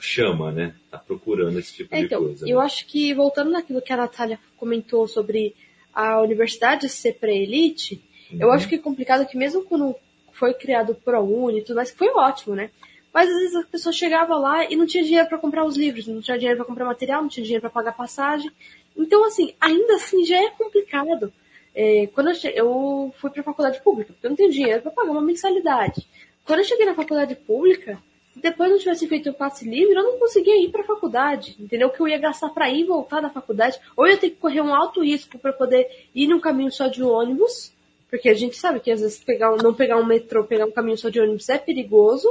chama, né? Tá procurando esse tipo é, então, de coisa. Eu né? acho que, voltando naquilo que a Natália comentou sobre a universidade ser pré-elite, uhum. eu acho que é complicado que mesmo quando foi criado o ProUni e tudo mais, foi ótimo, né? Mas às vezes a pessoa chegava lá e não tinha dinheiro para comprar os livros, não tinha dinheiro para comprar material, não tinha dinheiro para pagar passagem. Então, assim, ainda assim já é complicado. É, quando eu, che... eu fui para faculdade pública, porque eu não tenho dinheiro para pagar uma mensalidade. Quando eu cheguei na faculdade pública, depois não tivesse feito o passe livre, eu não conseguia ir para a faculdade, entendeu? Que eu ia gastar para ir e voltar da faculdade, ou eu ia ter que correr um alto risco para poder ir num caminho só de ônibus, porque a gente sabe que às vezes pegar, não pegar um metrô, pegar um caminho só de ônibus é perigoso,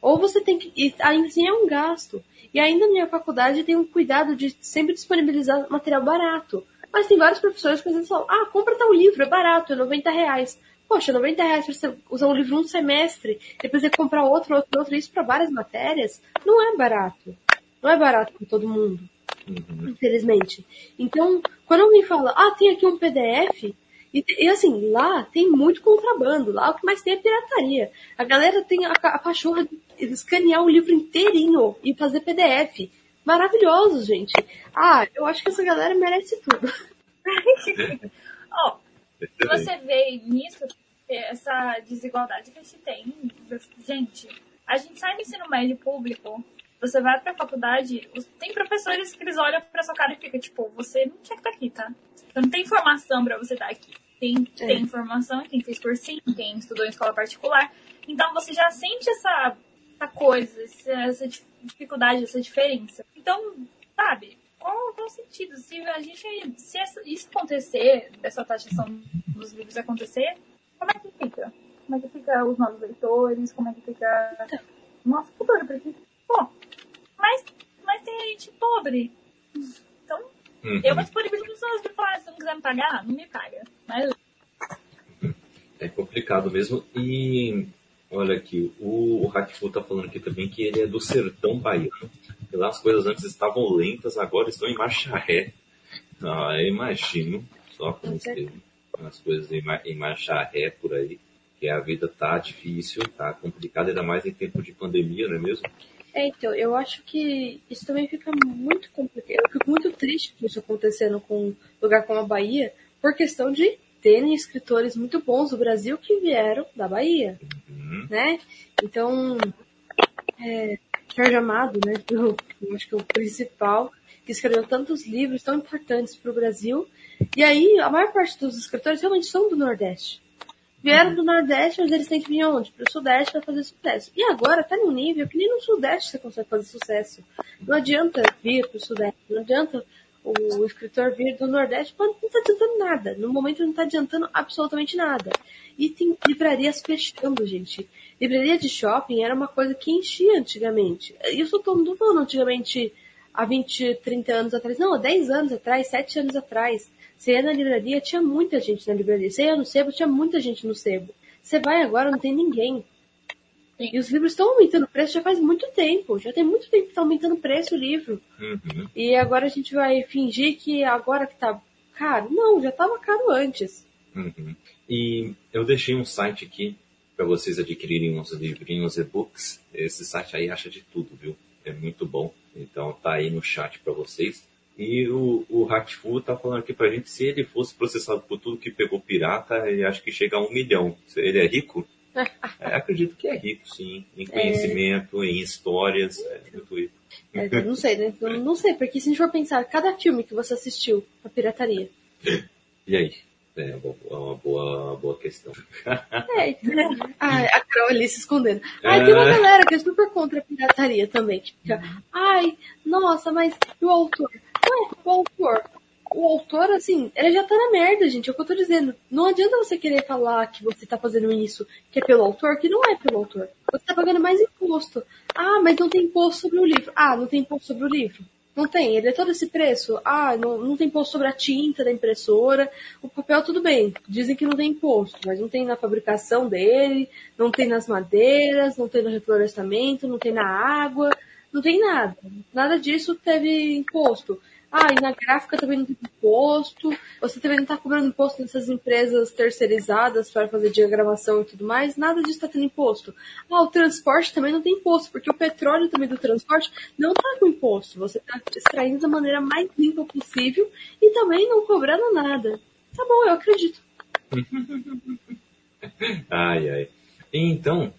ou você tem que, e ainda assim é um gasto. E ainda na minha faculdade tem um cuidado de sempre disponibilizar material barato. Mas tem vários professores que às vezes falam, ah, compra tal livro, é barato, é 90 reais. Poxa, 90 reais pra você usar um livro um semestre, depois você comprar outro, outro, outro, isso para várias matérias, não é barato. Não é barato para todo mundo. Uhum. Infelizmente. Então, quando alguém fala, ah, tem aqui um PDF, e, e, assim, lá tem muito contrabando, lá o que mais tem é pirataria. A galera tem a, a pachorra de escanear o livro inteirinho e fazer PDF. Maravilhoso, gente. Ah, eu acho que essa galera merece tudo. oh, você vê nisso, essa desigualdade que a gente tem, gente, a gente sai do ensino médio público, você vai pra faculdade, tem professores que eles olham pra sua cara e ficam, tipo, você não tinha que estar tá aqui, tá? Você não tem informação pra você estar tá aqui. Tem, é. tem informação, quem fez cursinho, quem estudou em escola particular. Então você já sente essa, essa coisa, essa dificuldade, essa diferença. Então, sabe, qual, qual o sentido? Se a gente. Se isso acontecer, essa taxação dos livros acontecer, como é que fica? Como é que fica os novos leitores? Como é que fica nosso futuro? Porque, pô, mas, mas tem gente pobre. Então, uhum. eu vou disponibilizar os livros se não quiser me pagar, não me paga. Mas É complicado mesmo. E olha aqui, o, o Hackfu tá falando aqui também que ele é do sertão baiano. E lá as coisas antes estavam lentas, agora estão em marcha ré. Ah, eu imagino, só como que as coisas em, em marcha ré por aí, que a vida tá difícil, tá complicada, ainda mais em tempo de pandemia, não é mesmo? É, então, eu acho que isso também fica muito complicado. Eu fico muito triste com isso acontecendo com um lugar como a Bahia, por questão de terem escritores muito bons do Brasil que vieram da Bahia, uhum. né? Então, é, Jorge Amado, né, eu, eu acho que é o principal, que escreveu tantos livros tão importantes para o Brasil, e aí a maior parte dos escritores realmente são do Nordeste. Vieram do Nordeste, mas eles têm que vir aonde? Para o Sudeste para fazer sucesso. E agora está num nível que nem no Sudeste você consegue fazer sucesso. Não adianta vir para o Sudeste, não adianta o escritor vir do Nordeste, não está adiantando nada. No momento não está adiantando absolutamente nada. E tem livrarias fechando, gente. Livraria de shopping era uma coisa que enchia antigamente. Isso eu estou falando antigamente há 20, 30 anos atrás. Não, há 10 anos atrás, 7 anos atrás. Você ia na livraria, tinha muita gente na livraria. Você ia no sebo, tinha muita gente no sebo. Você vai agora, não tem ninguém. E os livros estão aumentando o preço já faz muito tempo. Já tem muito tempo que está aumentando o preço o livro. Uhum. E agora a gente vai fingir que agora que tá caro. Não, já estava caro antes. Uhum. E eu deixei um site aqui para vocês adquirirem uns livrinhos e-books. Esse site aí acha de tudo, viu? É muito bom. Então tá aí no chat para vocês. E o, o Hatfu tá falando aqui pra gente, se ele fosse processado por tudo que pegou pirata, ele acho que chega a um milhão. Ele é rico? É, acredito que é rico, sim. Em é. conhecimento, é... em histórias, é muito rico. É, não sei, né? Eu não sei, porque se a gente for pensar, cada filme que você assistiu, a pirataria. E aí? É uma boa, uma boa questão. É, então, ai, a Carol ali se escondendo. Ai, tem uma é. galera que é super contra a pirataria também, que fica, ai, nossa, mas e o autor? Ué, o autor. O autor, assim, ele já tá na merda, gente. É o que eu tô dizendo. Não adianta você querer falar que você tá fazendo isso, que é pelo autor, que não é pelo autor. Você tá pagando mais imposto. Ah, mas não tem imposto sobre o livro. Ah, não tem imposto sobre o livro. Não tem, ele é todo esse preço. Ah, não, não tem imposto sobre a tinta da impressora. O papel, tudo bem. Dizem que não tem imposto, mas não tem na fabricação dele, não tem nas madeiras, não tem no reflorestamento, não tem na água, não tem nada. Nada disso teve imposto. Ah, e na gráfica também não tem imposto. Você também não está cobrando imposto nessas empresas terceirizadas para fazer diagramação e tudo mais. Nada disso está tendo imposto. Ah, o transporte também não tem imposto, porque o petróleo também do transporte não está com imposto. Você está extraindo da maneira mais limpa possível e também não cobrando nada. Tá bom, eu acredito. ai, ai. Então,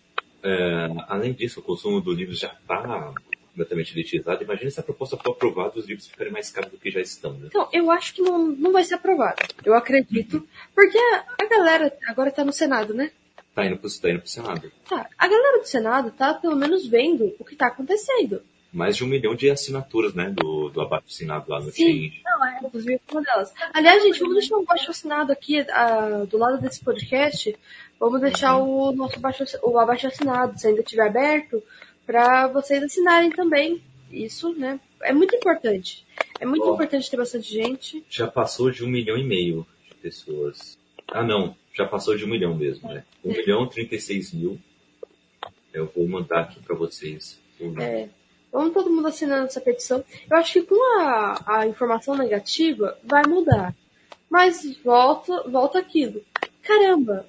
é, além disso, o consumo do livro já está completamente elitizado. Imagina se a proposta for aprovada e os livros ficarem mais caros do que já estão, né? Então, eu acho que não, não vai ser aprovado. Eu acredito. Porque a galera agora tá no Senado, né? Tá indo pro, tá indo pro Senado. Tá. A galera do Senado tá pelo menos vendo o que tá acontecendo. Mais de um milhão de assinaturas, né? Do, do abaixo assinado lá no Sim. Change. Não, é, inclusive uma delas. Aliás, gente, vamos deixar um abaixo assinado aqui uh, do lado desse podcast. Vamos deixar o nosso abaixo, o abaixo assinado, se ainda estiver aberto para vocês assinarem também. Isso, né? É muito importante. É muito importante ter bastante gente. Já passou de um milhão e meio de pessoas. Ah, não. Já passou de um milhão mesmo, né? Um milhão trinta e seis mil. Eu vou mandar aqui para vocês. É. Vamos todo mundo assinando essa petição. Eu acho que com a, a informação negativa vai mudar. Mas volta, volta aquilo. Caramba,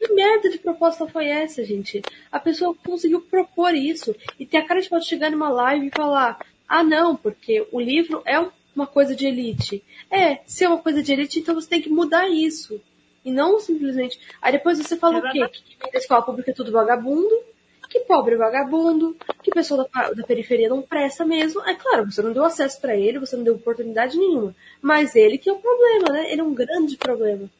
que merda de proposta foi essa, gente? A pessoa conseguiu propor isso e ter a cara de pode chegar numa live e falar: ah, não, porque o livro é uma coisa de elite. É, se é uma coisa de elite, então você tem que mudar isso. E não simplesmente. Aí depois você fala é o quê? Que a escola pública é tudo vagabundo, que pobre é vagabundo, que pessoa da, da periferia não presta mesmo. É claro, você não deu acesso para ele, você não deu oportunidade nenhuma. Mas ele que é o problema, né? Ele é um grande problema.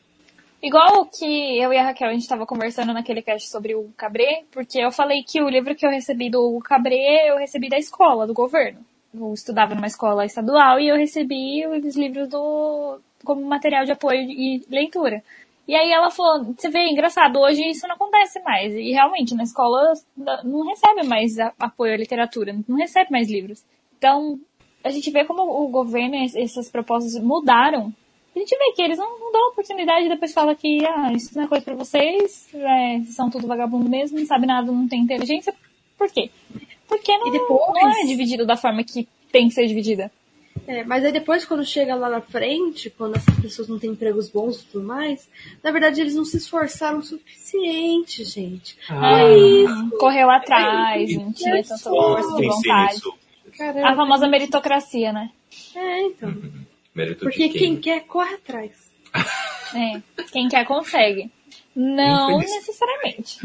Igual que eu e a Raquel, a gente estava conversando naquele cast sobre o Cabré, porque eu falei que o livro que eu recebi do Cabré, eu recebi da escola, do governo. Eu estudava numa escola estadual e eu recebi os livros do como material de apoio e leitura. E aí ela falou, você vê, engraçado, hoje isso não acontece mais. E realmente, na escola não recebe mais apoio à literatura, não recebe mais livros. Então, a gente vê como o governo, essas propostas mudaram a gente vê que eles não, não dão oportunidade e depois fala que, ah, isso não é coisa pra vocês, é, são tudo vagabundo mesmo, não sabe nada, não tem inteligência. Por quê? Porque não, depois... não é dividido da forma que tem que ser dividida. É, mas aí depois, quando chega lá na frente, quando essas pessoas não têm empregos bons e tudo mais, na verdade eles não se esforçaram o suficiente, gente. Ah, é isso. Correu atrás, é, não tinha tanta força de vontade. Caramba, a famosa meritocracia, né? É, então. Uhum. Porque quem quer, corre atrás. É, quem quer consegue. Não necessariamente.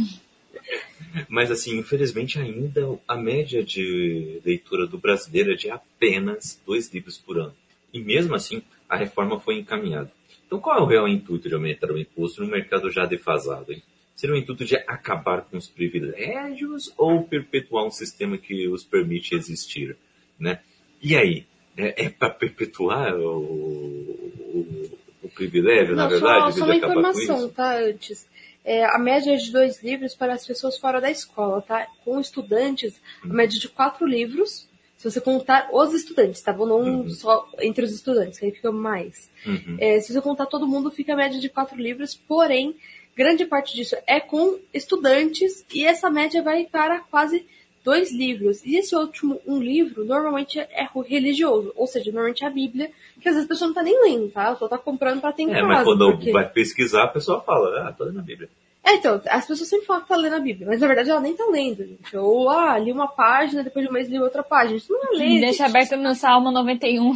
Mas assim, infelizmente ainda a média de leitura do brasileiro é de apenas dois livros por ano. E mesmo assim, a reforma foi encaminhada. Então qual é o real intuito de aumentar o imposto no mercado já defasado? Hein? Seria o intuito de acabar com os privilégios ou perpetuar um sistema que os permite existir? Né? E aí, é, é para perpetuar o, o, o privilégio, Não, na verdade? Só, só uma informação, tá? Antes é, a média é de dois livros para as pessoas fora da escola, tá? Com estudantes, a média de quatro livros, se você contar os estudantes, tá bom? Não uhum. só entre os estudantes, que aí fica mais. Uhum. É, se você contar todo mundo, fica a média de quatro livros, porém, grande parte disso é com estudantes e essa média vai para quase dois livros. E esse último, um livro, normalmente é religioso, ou seja, normalmente é a Bíblia, que às vezes a pessoa não tá nem lendo, tá? Só tá comprando para ter em é, casa. É, mas quando porque... vai pesquisar, a pessoa fala, ah, tô lendo a Bíblia. É, então, as pessoas sempre falam que tá lendo a Bíblia, mas na verdade ela nem tá lendo, gente. Ou, ah, li uma página, depois de um mês li outra página. Isso não é ler. Deixa aberto no Salmo 91.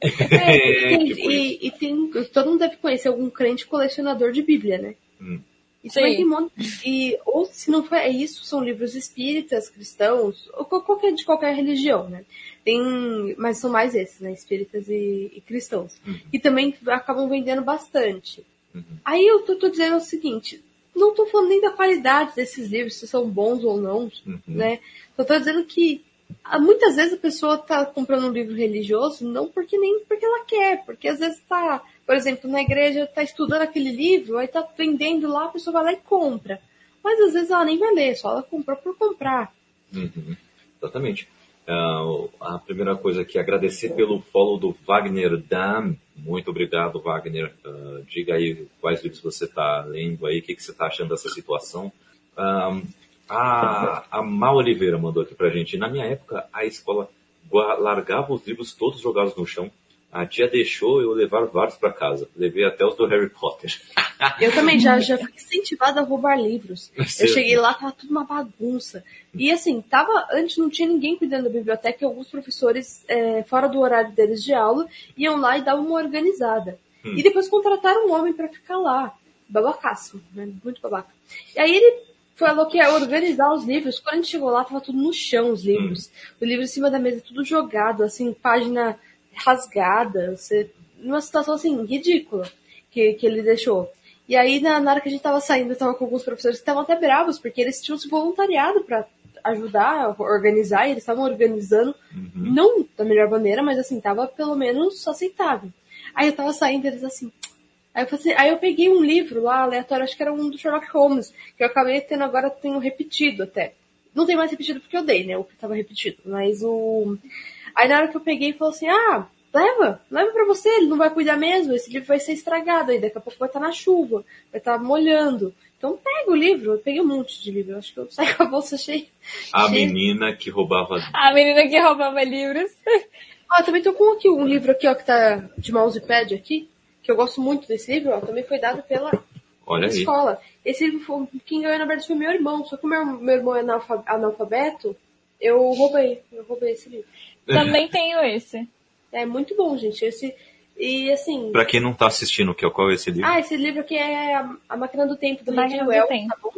É, e, tipo e, e, tem, todo mundo deve conhecer algum crente colecionador de Bíblia, né? Hum. E também tem monte, e ou se não for é isso, são livros espíritas, cristãos, ou qualquer de qualquer religião, né? Tem, mas são mais esses, né? Espíritas e, e cristãos. Uhum. E também acabam vendendo bastante. Uhum. Aí eu tô, tô, dizendo o seguinte, não tô falando nem da qualidade desses livros, se são bons ou não, uhum. né? Eu tô dizendo que ah, muitas vezes a pessoa tá comprando um livro religioso não porque nem porque ela quer, porque às vezes tá por exemplo, na igreja está estudando aquele livro, aí está vendendo lá, a pessoa vai lá e compra. Mas às vezes ela nem vai ler, só ela comprou por comprar. Uhum, exatamente. Uh, a primeira coisa aqui, agradecer pelo follow do Wagner Dam. Muito obrigado, Wagner. Uh, diga aí quais livros você está lendo aí, o que, que você está achando dessa situação. Uh, a, a Mal Oliveira mandou aqui pra gente. Na minha época, a escola largava os livros todos jogados no chão a tia deixou eu levar vários para casa. Levei até os do Harry Potter. Eu também já, já fui incentivada a roubar livros. Eu cheguei lá, tava tudo uma bagunça. E assim, tava, antes não tinha ninguém cuidando da biblioteca e alguns professores, é, fora do horário deles de aula, iam lá e davam uma organizada. Hum. E depois contrataram um homem para ficar lá. Babacaço, né? Muito babaca. E aí ele falou que ia organizar os livros. Quando a gente chegou lá, tava tudo no chão, os livros. Hum. O livro em cima da mesa, tudo jogado, assim, página rasgada, você, numa situação assim, ridícula que, que ele deixou. E aí, na, na hora que a gente tava saindo, eu tava com alguns professores que estavam até bravos, porque eles tinham se voluntariado para ajudar a organizar, e eles estavam organizando, uhum. não da melhor maneira, mas assim, tava pelo menos aceitável. Aí eu tava saindo, eles assim. Aí eu, assim, aí eu peguei um livro lá, aleatório, acho que era um do Sherlock Holmes, que eu acabei tendo agora, tenho repetido até. Não tem mais repetido porque eu dei, né? O que tava repetido. Mas o. Aí na hora que eu peguei, falou assim: ah, leva, leva pra você, ele não vai cuidar mesmo, esse livro vai ser estragado aí, daqui a pouco vai estar tá na chuva, vai estar tá molhando. Então pega o livro, eu peguei um monte de livro, acho que eu saí com a bolsa cheia. A cheia. menina que roubava. A menina que roubava livros. Ah, também tô com aqui um livro aqui, ó, que tá de mousepad aqui, que eu gosto muito desse livro, ó, também foi dado pela Olha escola. Esse livro foi, quem ganhou na verdade foi meu irmão, só que o meu, meu irmão é analfabeto, eu roubei, eu roubei esse livro. Também tenho esse. É muito bom, gente. Esse, e assim. Pra quem não tá assistindo, que é qual é esse livro? Ah, esse livro aqui é A, Máquina do Tempo, do Máquina Tempo. tá bom?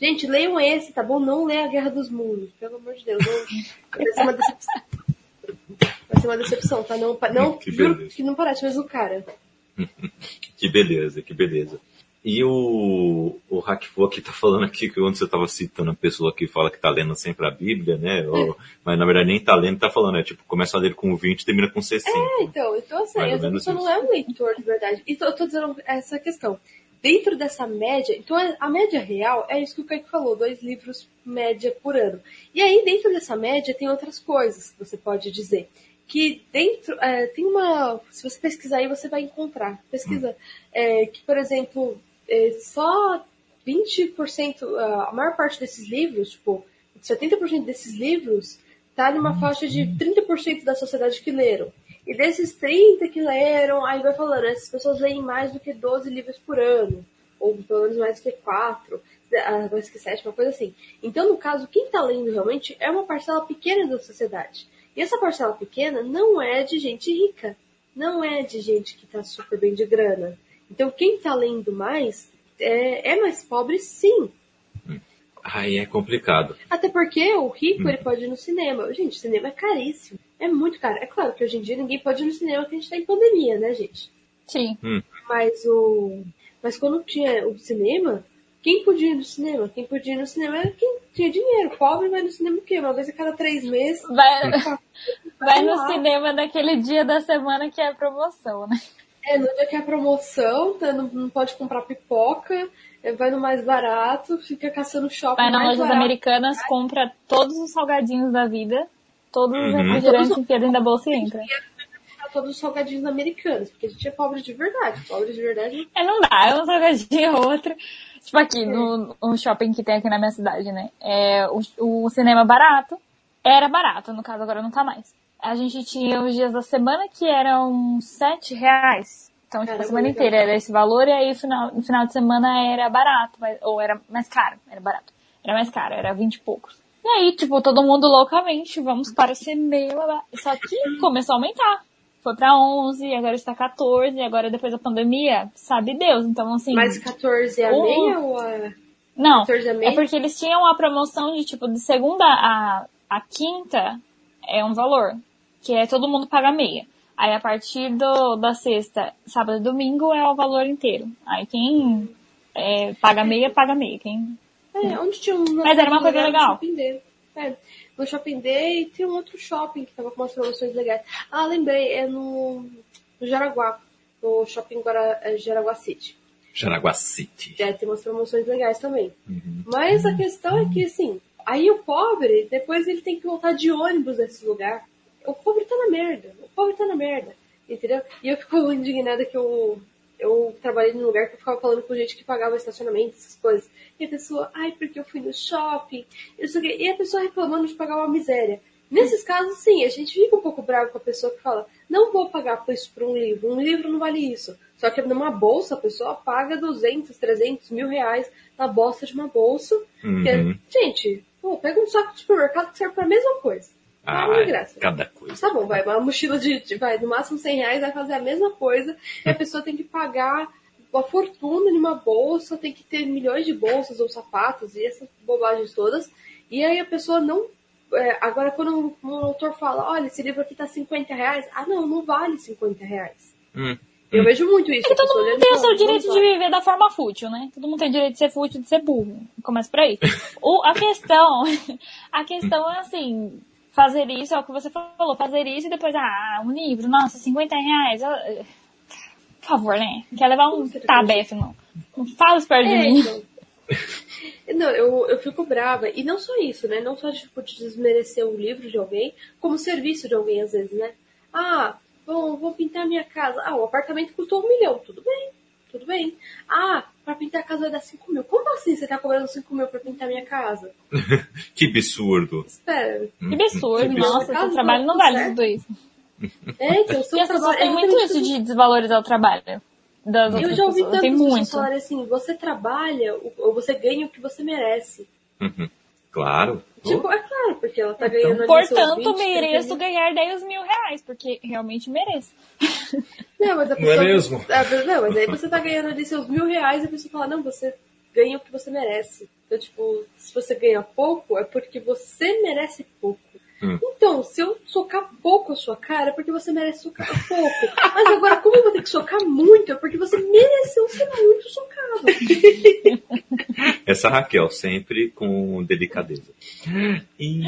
Gente, leiam esse, tá bom? Não leia a Guerra dos Mundos, pelo amor de Deus. Não, vai ser uma decepção. Vai ser uma decepção, tá? Não, não, que, juro que não parece mais o cara. que beleza, que beleza. E o, o Hackfo aqui tá falando aqui que onde você estava citando a pessoa que fala que tá lendo sempre a Bíblia, né? Ou, mas na verdade nem tá lendo, tá falando, é tipo, começa a ler com 20 e termina com 60. É, então, então assim, eu pessoa não é um leitor de verdade. Então eu tô dizendo essa questão. Dentro dessa média, então a média real é isso que o Kaique falou, dois livros média por ano. E aí dentro dessa média tem outras coisas que você pode dizer que dentro é, tem uma. Se você pesquisar aí, você vai encontrar. Pesquisa. É, que, por exemplo, é, só 20%, a maior parte desses livros, tipo, 70% desses livros tá numa faixa de 30% da sociedade que leram. E desses 30 que leram, aí vai falando, essas pessoas leem mais do que 12 livros por ano, ou pelo menos mais do que 4, ah, mais que 7, uma coisa assim. Então, no caso, quem está lendo realmente é uma parcela pequena da sociedade. E essa parcela pequena não é de gente rica, não é de gente que está super bem de grana. Então, quem está lendo mais é, é mais pobre, sim. Aí é complicado. Até porque o rico hum. ele pode ir no cinema. Gente, cinema é caríssimo. É muito caro. É claro que hoje em dia ninguém pode ir no cinema porque a gente tá em pandemia, né, gente? Sim. Hum. Mas o. Mas quando tinha o cinema, quem podia ir no cinema? Quem podia ir no cinema era quem tinha dinheiro. Pobre vai no cinema o quê? Uma vez a cada três meses. Vai, vai no cinema naquele dia da semana que é promoção, né? É, no dia que é promoção, tá, não, não pode comprar pipoca, é, vai no mais barato, fica caçando shopping. Vai nas lojas americanas, compra todos os salgadinhos da vida, todos os uhum. refrigerantes enfia dentro da bolsa e entra. Todos os salgadinhos americanos, porque a gente é pobre de verdade. Pobre de verdade. É, não dá, é um salgadinho ou outro. Tipo aqui, no, no shopping que tem aqui na minha cidade, né? É, o, o cinema barato. Era barato, no caso agora não tá mais. A gente tinha os dias da semana que eram sete reais. Então, tipo, a semana inteira era esse valor e aí no final, no final de semana era barato, mas, ou era mais caro, era barato. Era mais caro, era vinte e poucos. E aí, tipo, todo mundo loucamente, vamos para o cinema. Só que começou a aumentar. Foi pra 11, agora está 14, agora depois da pandemia, sabe Deus. Então, assim... Mas 14 é a o... meia ou a... Não, é, é porque eles tinham a promoção de, tipo, de segunda a, a quinta é um valor, que é todo mundo paga meia. Aí a partir do, da sexta, sábado e domingo é o valor inteiro. Aí quem é, paga meia, paga meia. Quem... É, onde tinha um. Mas era uma coisa legal. É, no Shopping Day tem um outro shopping que tava com umas promoções legais. Ah, lembrei, é no, no Jaraguá. No Shopping Guara, é, Jaraguá City. Jaraguá City. É, tem umas promoções legais também. Uhum. Mas a questão é que, assim, aí o pobre, depois ele tem que voltar de ônibus nesse lugar. O pobre tá na merda. O pobre tá na merda. Entendeu? E eu fico indignada que eu, eu trabalhei num lugar que eu ficava falando com gente que pagava estacionamento, essas coisas. E a pessoa, ai, porque eu fui no shopping. E a pessoa reclamando de pagar uma miséria. Nesses casos, sim, a gente fica um pouco bravo com a pessoa que fala, não vou pagar por isso por um livro, um livro não vale isso. Só que numa bolsa a pessoa paga 200, 300 mil reais na bosta de uma bolsa. Uhum. Que, gente, pô, pega um saco de supermercado que serve para a mesma coisa. Ah, graça. cada coisa. Tá bom, vai, uma mochila de, de, vai, no máximo 100 reais vai fazer a mesma coisa e a pessoa tem que pagar uma fortuna numa bolsa, tem que ter milhões de bolsas ou sapatos e essas bobagens todas. E aí a pessoa não. É, agora, quando um, autor fala, olha, esse livro aqui tá 50 reais, ah, não, não vale 50 reais. Hum. Eu vejo muito isso. Porque todo mundo tem o seu direito de viver da forma fútil, né? Todo mundo tem o direito de ser fútil, de ser burro. Começa por aí. o, a questão, a questão é assim, fazer isso, é o que você falou, fazer isso e depois, ah, um livro, nossa, 50 reais. Por favor, né? Quer levar um tabefe, não. Não fala isso perto é, de mim. Então. Não, eu, eu fico brava. E não só isso, né? Não só tipo, de desmerecer o livro de alguém, como o serviço de alguém, às vezes, né? Ah, bom, vou pintar minha casa. Ah, o apartamento custou um milhão. Tudo bem, tudo bem. Ah, pra pintar a casa vai dar 5 mil. Como assim você tá cobrando 5 mil pra pintar minha casa? que absurdo. Espera. Que absurdo, nossa, seu trabalho não vale tudo isso. É, então, seu e as pessoas têm muito isso de desvalorizar o trabalho. Das eu já ouvi tantas pessoas falarem assim, você trabalha ou você ganha o que você merece. Uhum. Claro. Tipo, é claro, porque ela tá então, ganhando Portanto, 20, mereço ganhar 10 mil reais, porque realmente mereço. Não, mas a pessoa. Não é mesmo? Ah, não, mas aí você tá ganhando ali seus mil reais e a pessoa fala, não, você ganha o que você merece. Então, tipo, se você ganha pouco, é porque você merece pouco. Hum. Então, se eu socar pouco a sua cara, é porque você merece socar pouco. Mas agora, como eu vou ter que socar muito, é porque você mereceu ser muito socado. Essa Raquel, sempre com delicadeza. E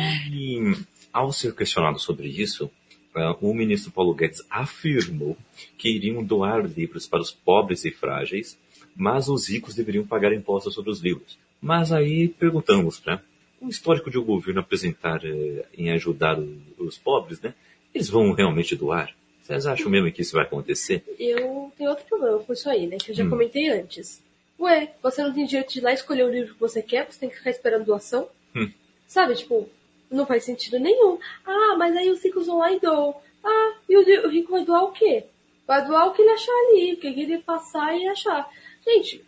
ao ser questionado sobre isso, uh, o ministro Paulo Guedes afirmou que iriam doar livros para os pobres e frágeis, mas os ricos deveriam pagar impostos sobre os livros. Mas aí perguntamos, né? Um histórico de um governo apresentar eh, em ajudar os pobres, né? eles vão realmente doar? Vocês acham mesmo que isso vai acontecer? Eu tenho outro problema com isso aí, né? Que eu já hum. comentei antes. Ué, você não tem direito de ir lá escolher o livro que você quer, você tem que ficar esperando doação? Hum. Sabe, tipo, não faz sentido nenhum. Ah, mas aí os ricos vão lá e doam. Ah, e o, rico vai doar o quê? Vai doar o que ele achar ali, o que ele passar e achar. Gente,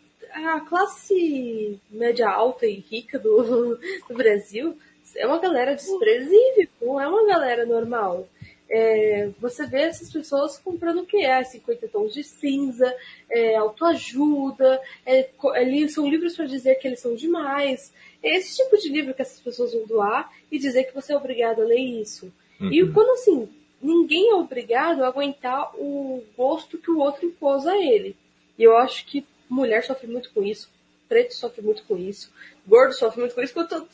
a classe média alta e rica do, do Brasil é uma galera desprezível, não é uma galera normal. É, você vê essas pessoas comprando o que é 50 tons de cinza, é, autoajuda, é, é, são livros para dizer que eles são demais. É esse tipo de livro que essas pessoas vão doar e dizer que você é obrigado a ler isso. Uhum. E quando assim, ninguém é obrigado a aguentar o gosto que o outro impôs a ele. E eu acho que mulher sofre muito com isso, preto sofre muito com isso, gordo sofre muito com isso, quanto,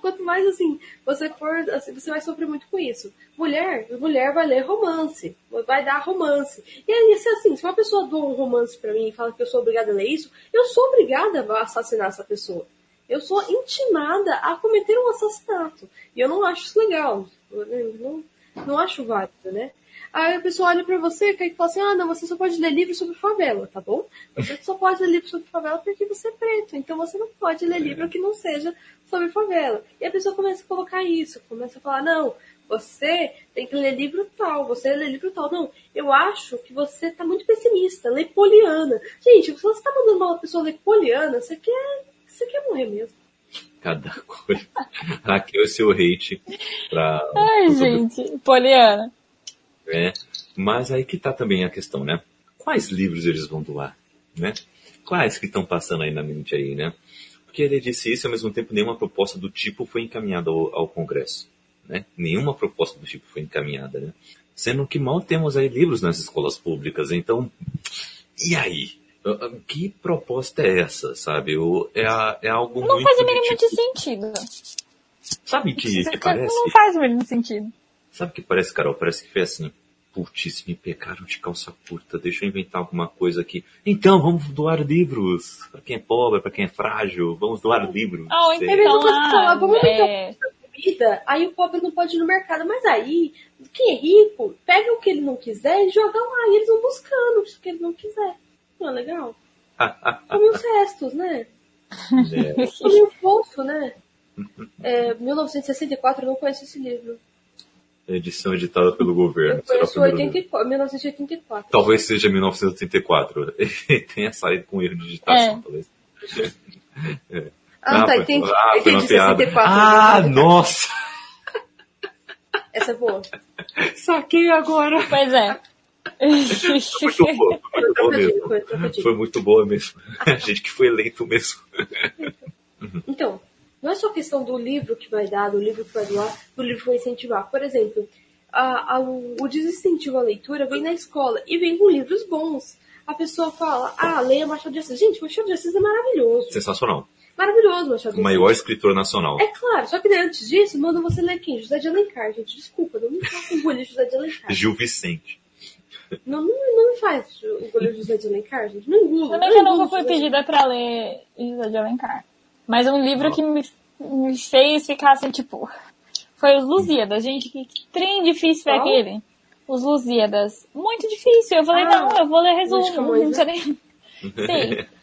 quanto mais assim, você for, assim, você vai sofrer muito com isso. Mulher, mulher vai ler romance, vai dar romance. E aí, se assim, se uma pessoa doa um romance para mim e fala que eu sou obrigada a ler isso, eu sou obrigada a assassinar essa pessoa. Eu sou intimada a cometer um assassinato. E eu não acho isso legal. Eu não, não acho válido, né? Aí a pessoa olha para você e fala assim: ah, não, você só pode ler livro sobre favela, tá bom? Você só pode ler livro sobre favela porque você é preto. Então você não pode ler livro que não seja sobre favela. E a pessoa começa a colocar isso, começa a falar: não, você tem que ler livro tal, você lê livro tal. Não, eu acho que você tá muito pessimista, lê Poliana. Gente, se você tá mandando uma pessoa ler Poliana, você quer, você quer morrer mesmo. Cada coisa. Aqui é o seu hate pra. Ai, gente, Poliana. É, mas aí que tá também a questão, né? Quais livros eles vão doar, né? Quais que estão passando aí na mente aí, né? Porque ele disse isso e ao mesmo tempo nenhuma proposta do tipo foi encaminhada ao, ao Congresso, né? Nenhuma proposta do tipo foi encaminhada, né? Sendo que mal temos aí livros nas escolas públicas, então, e aí? Que proposta é essa, sabe? É, é algo não faz o mínimo de sentido. Sabe que, que parece? Não faz o mínimo sentido. Sabe o que parece, Carol? Parece que foi assim. Putz, me pegaram de calça curta, deixa eu inventar alguma coisa aqui. Então, vamos doar livros. Para quem é pobre, para quem é frágil, vamos doar livros. Oh, então, então ah, vamos é... comida, aí o pobre não pode ir no mercado. Mas aí, quem é rico, pega o que ele não quiser e joga lá. E eles vão buscando o que ele não quiser. Não é legal? Como os restos, né? É. Como um poço, né? É, 1964, eu não conheço esse livro edição editada pelo governo. Eu conheço 84, 1984. Talvez seja 1984. Ele tenha saído com erro de digitação, é. talvez. É. Ah, ah, tá, entendi. Ah, entendi 64. Ah, nossa! Essa é boa. Saquei agora. Pois é. Foi muito boa, foi muito boa mesmo. Foi muito boa mesmo. A gente que foi eleito mesmo. Então, não é só questão do livro que vai dar, do livro que vai doar, do livro que vai incentivar. Por exemplo, a, a, o desincentivo à leitura vem na escola e vem com livros bons. A pessoa fala, ah, leia Machado de Assis. Gente, Machado de Assis é maravilhoso. Sensacional. Maravilhoso, Machado de Assis. O maior escritor nacional. É claro, só que antes disso, manda você ler quem? José de Alencar, gente. Desculpa, não me faça engolir José de Alencar. Gil Vicente. Não, não, não me faz engolir José de Alencar, gente. Não engula. Também que eu nunca fui pedida pra ler José de Alencar. Mas um livro que me, me fez ficar assim, tipo. Foi os Lusíadas, gente. Que, trem difícil é aquele? Os Lusíadas. Muito difícil. Eu falei, ah, não, eu vou ler resumo. Não, não sei nem. Sim.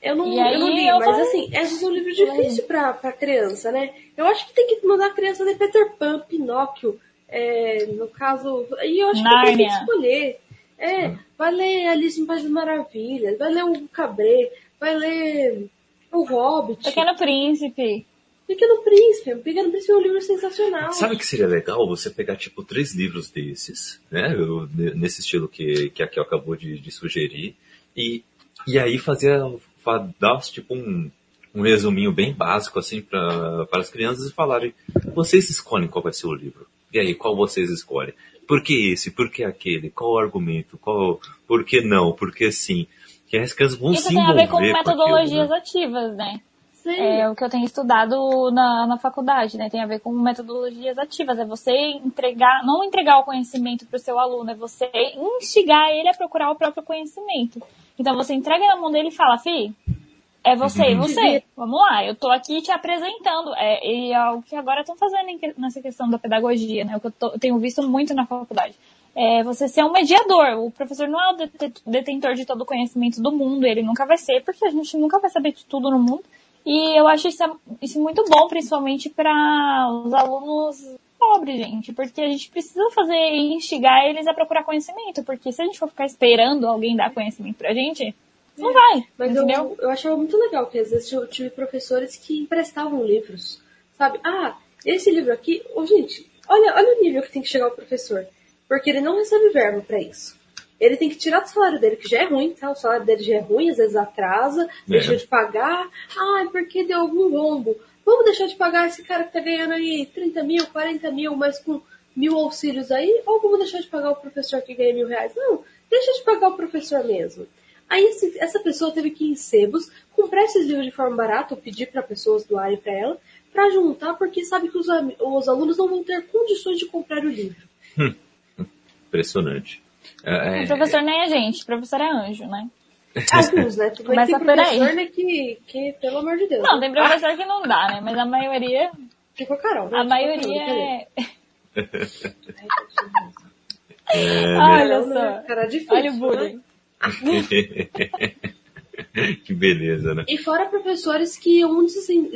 Eu não, eu não li, eu mas falei... assim, é um livro difícil pra, pra criança, né? Eu acho que tem que mandar a criança ler Peter Pan, Pinóquio, é, no caso. E eu acho Nárnia. que tem que escolher. É, vai ler Alice em País das Maravilhas, vai ler o Cabré, vai ler o Hobbit. Pequeno Príncipe. Pequeno Príncipe. Pequeno Príncipe é um livro sensacional. Sabe o que seria legal? Você pegar, tipo, três livros desses, né? nesse estilo que, que a Kel acabou de, de, sugerir. E, e aí fazer, dar, tipo, um, um resuminho bem básico, assim, para as crianças e falarem, vocês escolhem qual vai ser o livro. E aí, qual vocês escolhem? Por que esse? Por que aquele? Qual o argumento? Qual, por que não? Por que sim? Que as crianças vão Isso se tem a ver com metodologias com aquilo, né? ativas, né? Sim. É o que eu tenho estudado na, na faculdade, né? Tem a ver com metodologias ativas. É você entregar, não entregar o conhecimento para o seu aluno, é você instigar ele a procurar o próprio conhecimento. Então você entrega na mão dele e fala, fi, É você e uhum. você. Vamos lá, eu tô aqui te apresentando. É, e é o que agora estão fazendo nessa questão da pedagogia, né? O que eu, tô, eu tenho visto muito na faculdade. É você ser um mediador. O professor não é o detentor de todo o conhecimento do mundo, ele nunca vai ser, porque a gente nunca vai saber de tudo no mundo. E eu acho isso, isso muito bom, principalmente para os alunos pobres, gente, porque a gente precisa fazer instigar eles a procurar conhecimento, porque se a gente for ficar esperando alguém dar conhecimento pra gente, não vai. Mas entendeu? Eu, eu achava muito legal que às vezes eu tive professores que emprestavam livros, sabe? Ah, esse livro aqui, oh, gente, olha, olha o nível que tem que chegar o professor, porque ele não recebe verbo para isso. Ele tem que tirar do salário dele, que já é ruim, tá? O salário dele já é ruim, às vezes atrasa, é. deixa de pagar. Ah, é porque deu algum rombo. Vamos deixar de pagar esse cara que tá ganhando aí 30 mil, 40 mil, mas com mil auxílios aí? Ou vamos deixar de pagar o professor que ganha mil reais? Não, deixa de pagar o professor mesmo. Aí esse, essa pessoa teve que ir em sebos, comprar esses livros de forma barata, ou pedir para pessoas doarem para ela, para juntar, porque sabe que os, os, alunos não vão ter condições de comprar o livro. Hum, impressionante. É, o professor nem é gente, o professor é anjo, né? Alguns, né? Tudo Começa tem professor né, que, que, pelo amor de Deus. Não, tem professor que não dá, né? Mas a maioria. Fica a Carol, né? A maioria é. é... Olha só. Cara difícil, Olha o bullying. Né? que beleza, né? E fora professores que um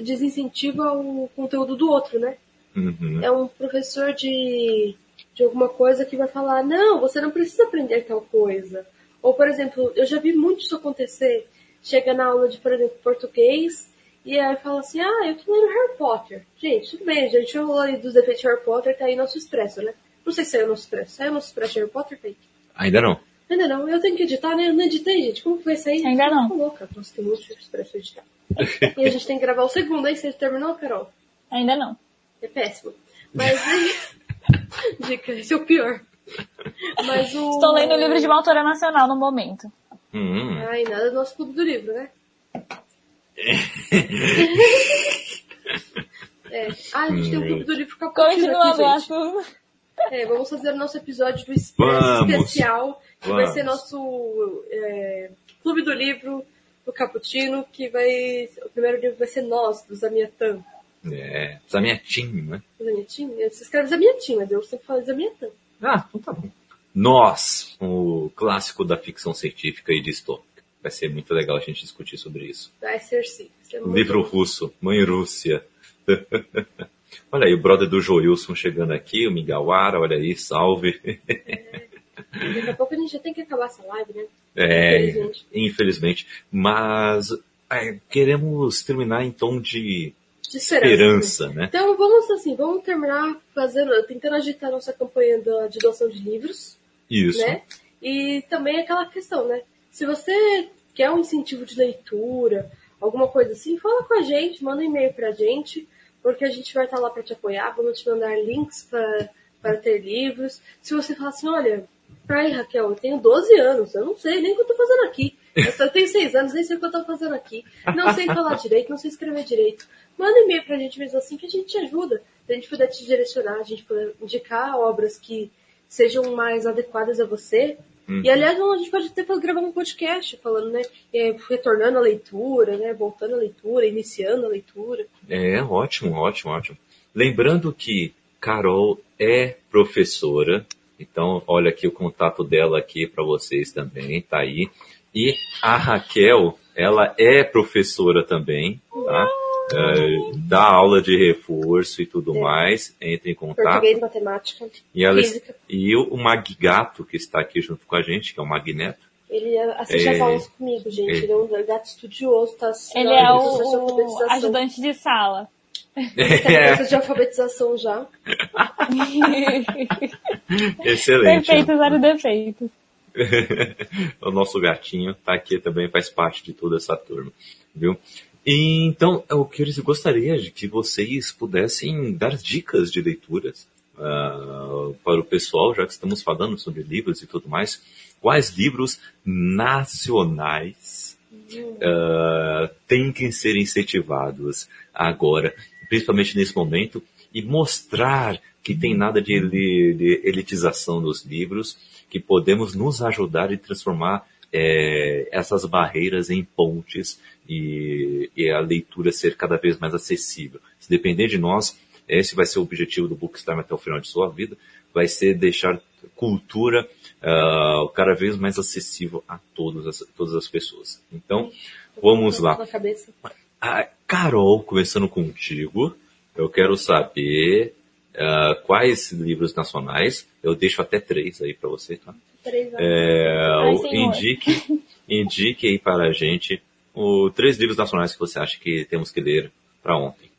desincentiva o conteúdo do outro, né? Uhum. É um professor de de alguma coisa que vai falar, não, você não precisa aprender tal coisa. Ou, por exemplo, eu já vi muito isso acontecer. Chega na aula de, por exemplo, português, e aí fala assim, ah, eu tô lendo Harry Potter. Gente, tudo bem, a gente falou aí dos defeitos de Harry Potter, tá aí nosso expresso, né? Não sei se saiu nosso expresso. Saiu nosso expresso de Harry Potter, Fake? Ainda não. Ainda não. Eu tenho que editar, né? Eu não editei, gente. Como que vai sair? Ainda não. Tô louca. Nossa, tem muito expresso editar. e a gente tem que gravar o segundo, hein? Você terminou, Carol? Ainda não. É péssimo. Mas Dica, esse é o pior. Mas o... Estou lendo o livro de uma autora nacional no momento. Hum. Ai, nada do nosso clube do livro, né? é. Ah, a gente tem um clube do livro cappuccino aqui, gente. É, vamos fazer o nosso episódio do especial, que vamos. vai ser nosso é, clube do livro do Cappuccino, que vai... O primeiro livro vai ser Nós, do Zamiatan. É, Zamiatim, né? Zamiatim? Você escreve Zamiatim, mas eu sempre falo Zamiatam. Ah, então tá bom. Nós, o clássico da ficção científica e distópica. Vai ser muito legal a gente discutir sobre isso. Vai ser sim. Vai Livro bom. russo, Mãe Rússia. olha aí, o brother do Joilson chegando aqui, o Migawara, olha aí, salve. É. Daqui a pouco a gente já tem que acabar essa live, né? É, infelizmente. infelizmente. Mas é, queremos terminar em tom de de esperança. esperança né? Então vamos assim, vamos terminar fazendo, tentando agitar nossa campanha de doação de livros. Isso. Né? E também aquela questão, né? Se você quer um incentivo de leitura, alguma coisa assim, fala com a gente, manda um e-mail pra gente, porque a gente vai estar lá para te apoiar, vamos te mandar links para ter livros. Se você falar assim, olha, Ai, Raquel, eu tenho 12 anos, eu não sei nem o que eu tô fazendo aqui. Eu só tenho 6 anos, nem sei o que eu tô fazendo aqui. Não sei falar direito, não sei escrever direito. Manda e-mail pra gente mesmo assim que a gente te ajuda. Se a gente puder te direcionar, a gente puder indicar obras que sejam mais adequadas a você. Uhum. E aliás, a gente pode até gravar um podcast falando, né? É, retornando a leitura, né? Voltando à leitura, iniciando a leitura. É, ótimo, ótimo, ótimo. Lembrando que Carol é professora, então olha aqui o contato dela aqui para vocês também, tá aí. E a Raquel, ela é professora também, tá? Uh, dá aula de reforço e tudo é. mais, entre em contato. Português, matemática, e ela, física. E o, Maggato, que está aqui junto com a gente, que é o Magneto. Ele assiste é, as aulas comigo, gente. Ele, ele é um gato estudioso, tá Ele é o, o ajudante de sala. Ele tá de alfabetização já. Excelente. Perfeito, zero defeitos. o nosso gatinho tá aqui também, faz parte de toda essa turma, viu? E, então, o que eu gostaria de que vocês pudessem dar dicas de leituras uh, para o pessoal, já que estamos falando sobre livros e tudo mais. Quais livros nacionais uh, têm que ser incentivados agora, principalmente nesse momento, e mostrar que tem nada de, de elitização dos livros, que podemos nos ajudar e transformar é, essas barreiras em pontes e, e a leitura ser cada vez mais acessível. Se depender de nós, esse vai ser o objetivo do Bookstime até o final de sua vida, vai ser deixar cultura uh, cada vez mais acessível a todas as, todas as pessoas. Então, vamos lá. A Carol, começando contigo, eu quero saber uh, quais livros nacionais, eu deixo até três aí para você, tá? Três é, indique, indique aí para a gente os três livros nacionais que você acha que temos que ler para ontem.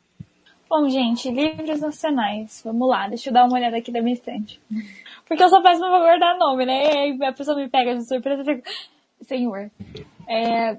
Bom, gente, livros nacionais. Vamos lá, deixa eu dar uma olhada aqui da minha estante. Porque eu sou péssima pra guardar nome, né? E aí a pessoa me pega de surpresa e fica, senhor. É,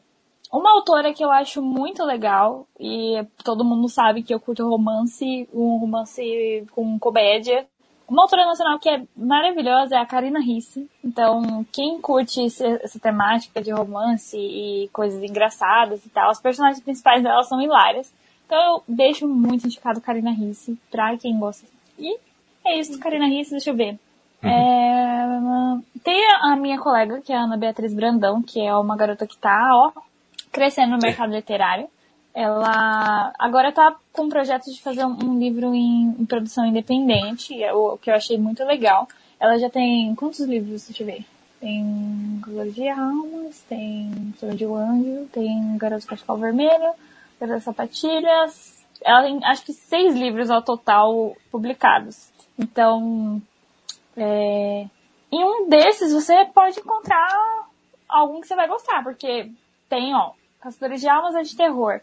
uma autora que eu acho muito legal, e todo mundo sabe que eu curto romance, um romance com comédia. Uma autora nacional que é maravilhosa é a Karina Risse. Então, quem curte essa temática de romance e coisas engraçadas e tal, os personagens principais dela são hilárias. Então eu deixo muito indicado Karina Risse pra quem gosta. E é isso, Karina Risse, deixa eu ver. Uhum. É, tem a minha colega, que é a Ana Beatriz Brandão, que é uma garota que tá, ó, crescendo no mercado literário. Ela agora tá com um projeto de fazer um, um livro em, em, produção independente, é o que eu achei muito legal. Ela já tem quantos livros? Deixa eu ver. Tem Color de Almas, tem Flor de Anjo, tem Garoto Cachecol Vermelho, das sapatilhas. Ela tem, acho que, seis livros ao total publicados. Então, é, em um desses você pode encontrar algum que você vai gostar, porque tem, ó, Caçadores de Almas é de terror.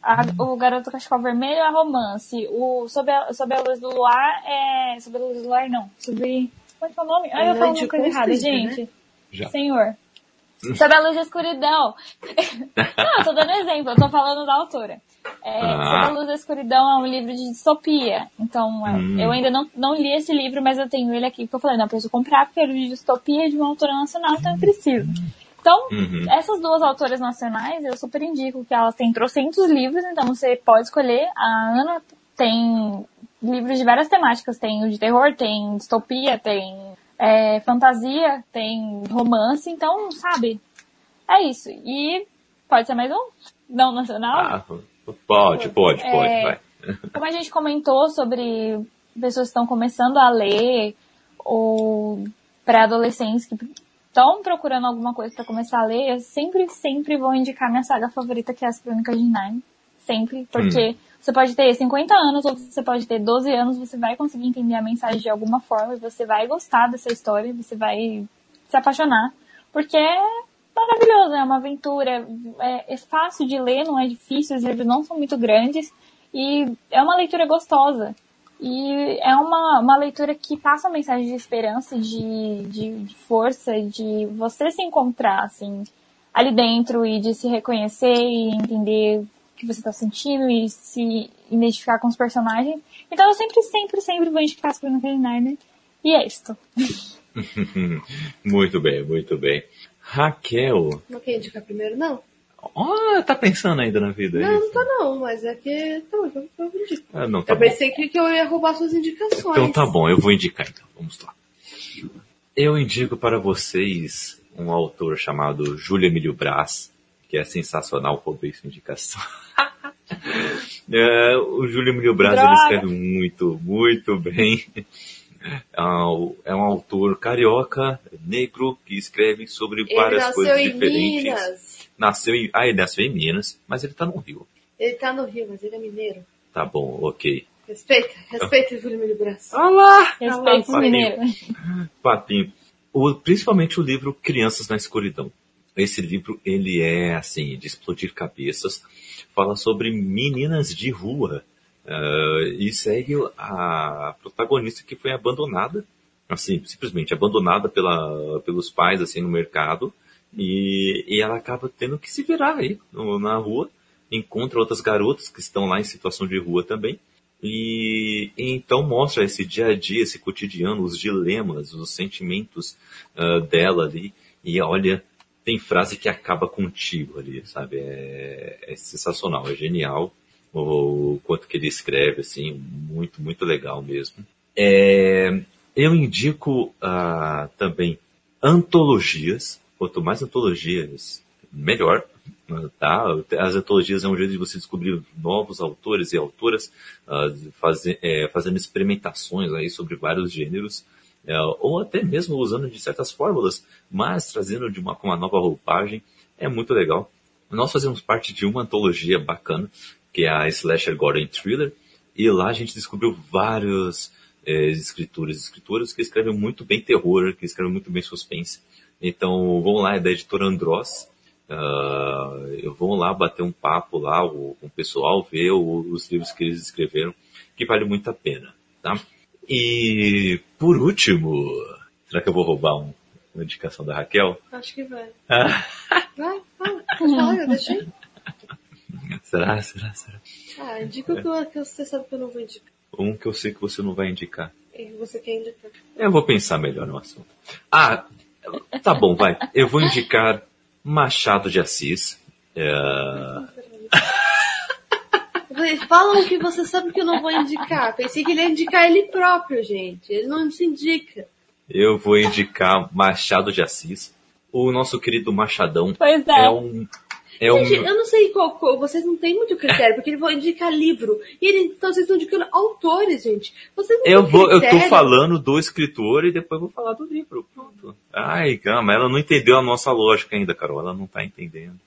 A, o Garoto Cachecol Vermelho é romance. O Sob a, Sob a Luz do Luar é. Sob a Luz do Luar, não. Sobre. Como é que é o nome? Ah, eu falo uma coisa errada, gente. Né? Já. Senhor. Sob a luz da escuridão. não, eu tô dando exemplo, eu tô falando da autora. É, ah. Sob a luz da escuridão é um livro de distopia. Então, é, hum. eu ainda não, não li esse livro, mas eu tenho ele aqui porque eu falei, não, eu preciso comprar porque é de distopia de uma autora nacional, então eu preciso. Então, uhum. essas duas autoras nacionais, eu super indico que elas têm trocentos livros, então você pode escolher. A Ana tem livros de várias temáticas, tem o de terror, tem distopia, tem é, fantasia, tem romance, então, sabe? É isso. E pode ser mais um? Não nacional? Ah, pode, pode, é, pode, vai. Como a gente comentou sobre pessoas que estão começando a ler, ou pré-adolescentes que estão procurando alguma coisa para começar a ler, eu sempre, sempre vou indicar minha saga favorita, que é As Crônicas de Narnia. Sempre, porque hum. Você pode ter 50 anos ou você pode ter 12 anos, você vai conseguir entender a mensagem de alguma forma, você vai gostar dessa história, você vai se apaixonar, porque é maravilhoso, é uma aventura, é, é fácil de ler, não é difícil, os livros não são muito grandes e é uma leitura gostosa. E é uma, uma leitura que passa uma mensagem de esperança, de, de, de força, de você se encontrar, assim, ali dentro e de se reconhecer e entender que você está sentindo e se identificar com os personagens. Então eu sempre, sempre, sempre vou indicar as de Narnia. E é isto. muito bem, muito bem. Raquel. Não quer indicar primeiro, não? Oh, tá pensando ainda na vida? Não, não tá não, mas é que. Tá, eu, eu, indico. Ah, não, tá eu pensei que, que eu ia roubar suas indicações. Então tá bom, eu vou indicar então. Vamos lá. Eu indico para vocês um autor chamado Júlio Emílio Brás, que é sensacional, roubei sua indicação. é, o Júlio Emílio Braz ele escreve muito, muito bem. É, é um autor carioca, negro, que escreve sobre ele várias coisas diferentes. Minas. Nasceu em. Ah, ele nasceu em Minas, mas ele tá no Rio. Ele tá no Rio, mas ele é mineiro. Tá bom, ok. Respeita, respeita o Júlio Emílio Braz. Olá! Respeita o mineiro. Papinho. O, principalmente o livro Crianças na Escuridão. Esse livro, ele é, assim, de explodir cabeças. Fala sobre meninas de rua. Uh, e segue a protagonista que foi abandonada, assim, simplesmente abandonada pela, pelos pais, assim, no mercado. E, e ela acaba tendo que se virar aí na rua. Encontra outras garotas que estão lá em situação de rua também. E, e, então mostra esse dia a dia, esse cotidiano, os dilemas, os sentimentos uh, dela ali. E olha, tem frase que acaba contigo ali, sabe? É, é sensacional, é genial o, o, quanto que ele escreve, assim, muito, muito legal mesmo. É, eu indico uh, também antologias, quanto mais antologias, melhor. Tá? As antologias é um jeito de você descobrir novos autores e autoras uh, é, fazendo experimentações aí sobre vários gêneros, é, ou até mesmo usando de certas fórmulas, mas trazendo de uma, com uma nova roupagem. É muito legal. Nós fazemos parte de uma antologia bacana, que é a Slasher Gordon Thriller, e lá a gente descobriu vários é, escritores e escritoras que escrevem muito bem terror, que escrevem muito bem suspense. Então, vão lá, é da editora Andross, Uh, eu vou lá bater um papo lá com o pessoal, ver o, os livros que eles escreveram, que vale muito a pena, tá? E por último, será que eu vou roubar um, uma indicação da Raquel? Acho que vai. Ah. Vai, vai, pode falar, eu deixei. Será, será, será? Ah, indica o que, que você sabe que eu não vou indicar. Um que eu sei que você não vai indicar. E você quer indicar? Eu vou pensar melhor no assunto. Ah, tá bom, vai. Eu vou indicar Machado de Assis. É... Fala o que você sabe que eu não vou indicar. Pensei que ele ia indicar ele próprio, gente. Ele não se indica. Eu vou indicar Machado de Assis. O nosso querido Machadão pois é. é um é Gente, eu não sei qual, qual, vocês não têm muito critério, porque ele vai indicar livro. E ele, então vocês estão indicando autores, gente. Vocês não eu vou, critério. Eu tô falando do escritor e depois vou falar do livro. Pronto. Ai, calma, ela não entendeu a nossa lógica ainda, Carol. Ela não tá entendendo.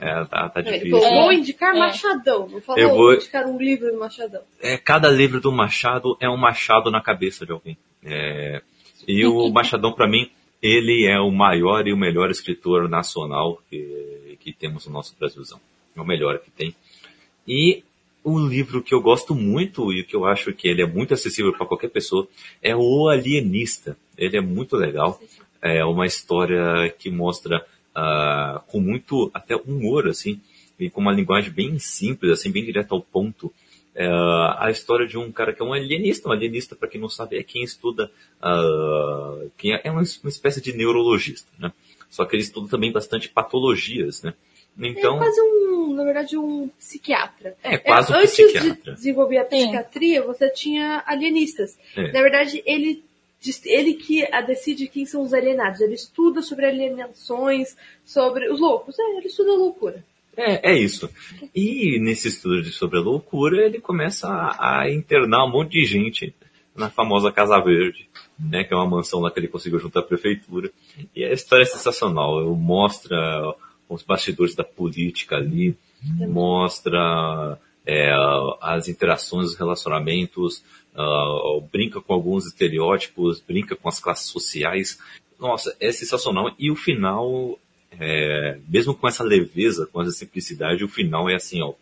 É, tá, tá difícil. Eu vou indicar é. Machadão. Não falou eu vou indicar um livro do Machadão. É, cada livro do Machado é um machado na cabeça de alguém. É, e o Machadão, para mim, ele é o maior e o melhor escritor nacional que que temos no nosso Brasilzão. É o melhor que tem. E um livro que eu gosto muito e que eu acho que ele é muito acessível para qualquer pessoa é O Alienista. Ele é muito legal. É uma história que mostra uh, com muito até humor assim e com uma linguagem bem simples, assim bem direta ao ponto. É, a história de um cara que é um alienista, um alienista para quem não sabe é quem estuda, uh, quem é, é uma, uma espécie de neurologista, né? Só que ele estuda também bastante patologias, né? Então, é quase um, na verdade, um psiquiatra. É, quase é, um antes psiquiatra. Antes de desenvolver a psiquiatria, você tinha alienistas. É. Na verdade, ele ele que decide quem são os alienados. Ele estuda sobre alienações, sobre os loucos. É, ele estuda a loucura. É, é isso. E nesse estudo sobre a loucura, ele começa a, a internar um monte de gente na famosa Casa Verde né, que é uma mansão lá que ele conseguiu juntar à prefeitura. E a história é sensacional. Mostra os bastidores da política ali, mostra é, as interações, os relacionamentos, uh, brinca com alguns estereótipos, brinca com as classes sociais. Nossa, é sensacional. E o final, é, mesmo com essa leveza, com essa simplicidade, o final é assim, ó,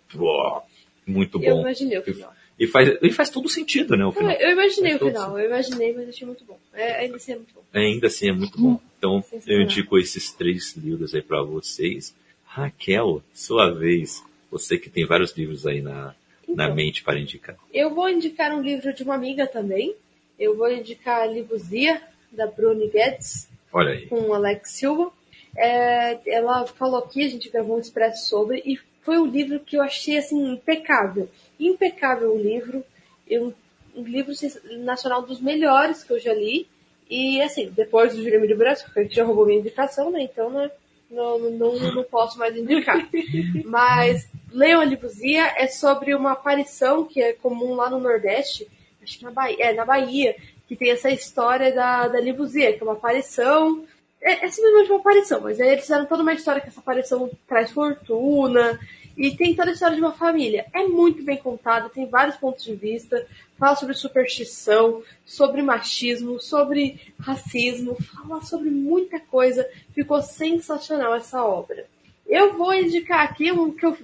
muito bom. Eu imaginei o final. E faz, e faz todo sentido, né? O final. Eu, imaginei faz o final, eu imaginei, mas achei muito bom. É, ainda assim é muito bom. Ainda assim é muito bom. Então, eu indico esses três livros aí para vocês. Raquel, sua vez. Você que tem vários livros aí na, então, na mente para indicar. Eu vou indicar um livro de uma amiga também. Eu vou indicar Livuzia, da Bruni Guedes. Olha aí. Com Alex Silva. É, ela falou aqui, a gente gravou um expresso sobre, e foi um livro que eu achei assim impecável. Impecável o livro. Eu, um livro nacional dos melhores que eu já li. E assim, depois do Júlio Emílio Brasil, porque já roubou minha indicação, né? Então né, não, não, não posso mais indicar. Mas leiam a Livuzia, é sobre uma aparição que é comum lá no Nordeste, acho que na Bahia, é, na Bahia, que tem essa história da, da Livuzia, que é uma aparição é, é, simplesmente uma aparição, mas aí eles fizeram toda uma história que essa aparição traz fortuna e tem toda a história de uma família. É muito bem contada, tem vários pontos de vista, fala sobre superstição, sobre machismo, sobre racismo, fala sobre muita coisa. Ficou sensacional essa obra. Eu vou indicar aqui um que eu,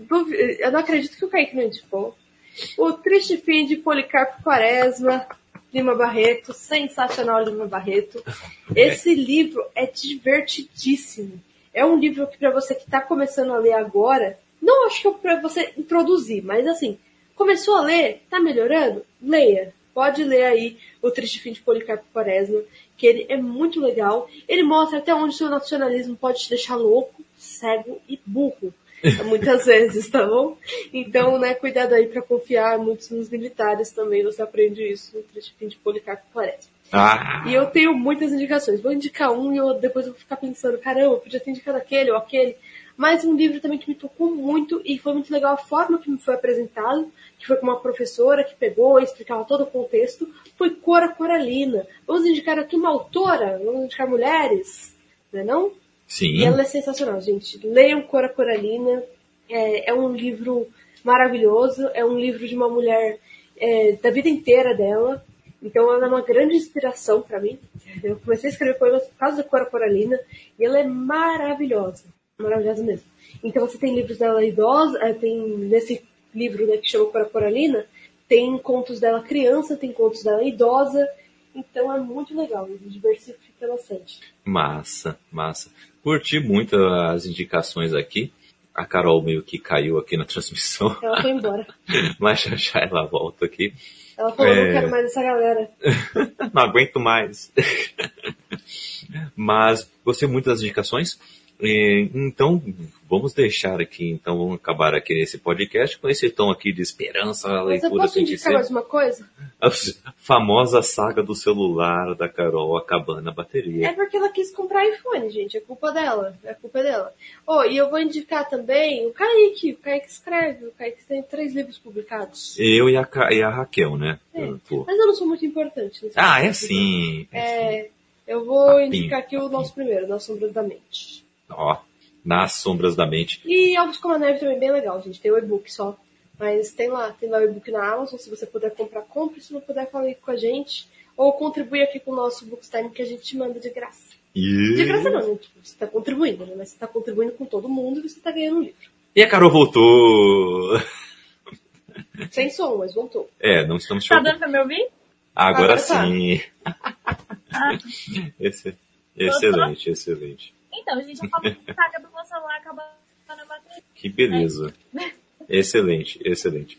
eu não acredito que o Kaique não indicou. O Triste Fim de Policarpo Quaresma, Lima Barreto, sensacional Lima Barreto. Esse livro é divertidíssimo. É um livro que para você que está começando a ler agora, não acho que é para você introduzir, mas assim, começou a ler, tá melhorando? Leia. Pode ler aí o Triste Fim de Policarpo Quaresma, que ele é muito legal. Ele mostra até onde seu nacionalismo pode te deixar louco, cego e burro. Muitas vezes, tá bom? Então, né, cuidado aí para confiar muito nos militares também. Você aprende isso no Triste Fim de Policarpo Quaresma. Ah. E eu tenho muitas indicações. Vou indicar um e eu depois eu vou ficar pensando, caramba, eu podia ter indicado aquele ou aquele. Mas um livro também que me tocou muito e foi muito legal a forma que me foi apresentado, que foi com uma professora que pegou e explicava todo o contexto, foi Cora Coralina. Vamos indicar aqui uma autora, vamos indicar mulheres, não é não? Sim. E ela é sensacional, gente. Leiam Cora Coralina. É, é um livro maravilhoso, é um livro de uma mulher é, da vida inteira dela. Então ela é uma grande inspiração para mim. Eu comecei a escrever poemas por causa da Cora Coralina e ela é maravilhosa. Maravilhosa mesmo. Então você tem livros dela idosa, é, tem nesse livro né, que chama Cora Coralina, tem contos dela criança, tem contos dela idosa. Então é muito legal, ele diversifica bastante. Massa, massa. Curti muito as indicações aqui. A Carol meio que caiu aqui na transmissão. Ela foi embora. Mas já já ela volta aqui. Ela falou, é... não quero mais essa galera. não aguento mais. Mas gostei muito das indicações. Então, vamos deixar aqui, então vamos acabar aqui nesse podcast com esse tom aqui de esperança, a leitura Mas eu posso indicar mais uma coisa? A famosa saga do celular da Carol acabando a bateria. É porque ela quis comprar iPhone, gente, é culpa dela, é culpa dela. Oh, e eu vou indicar também o Kaique, o Kaique escreve, o Kaique tem três livros publicados. Eu e a, e a Raquel, né? É. Mas eu não sou muito importante. Ah, é sim. É, é sim. Eu vou Papinho. indicar aqui o nosso primeiro, Nas Sombras da Mente. Ó, nas sombras da mente. E Alves como a Neve também é bem legal, gente. Tem o e-book só. Mas tem lá, tem lá o e-book na Amazon. Se você puder comprar, compre. Se não puder, fale com a gente. Ou contribui aqui com o nosso Bookstime que a gente te manda de graça. Yeah. De graça não? Tipo, você tá contribuindo, né? Mas você tá contribuindo com todo mundo e você tá ganhando um livro. E a Carol voltou. Sem som, mas voltou. É, não estamos Tá dando pra me ouvir? Agora, Agora tá. sim. Tá. excelente, excelente. Então, gente, a falta de carga do meu celular acaba na bateria. Que beleza. Né? Excelente, excelente.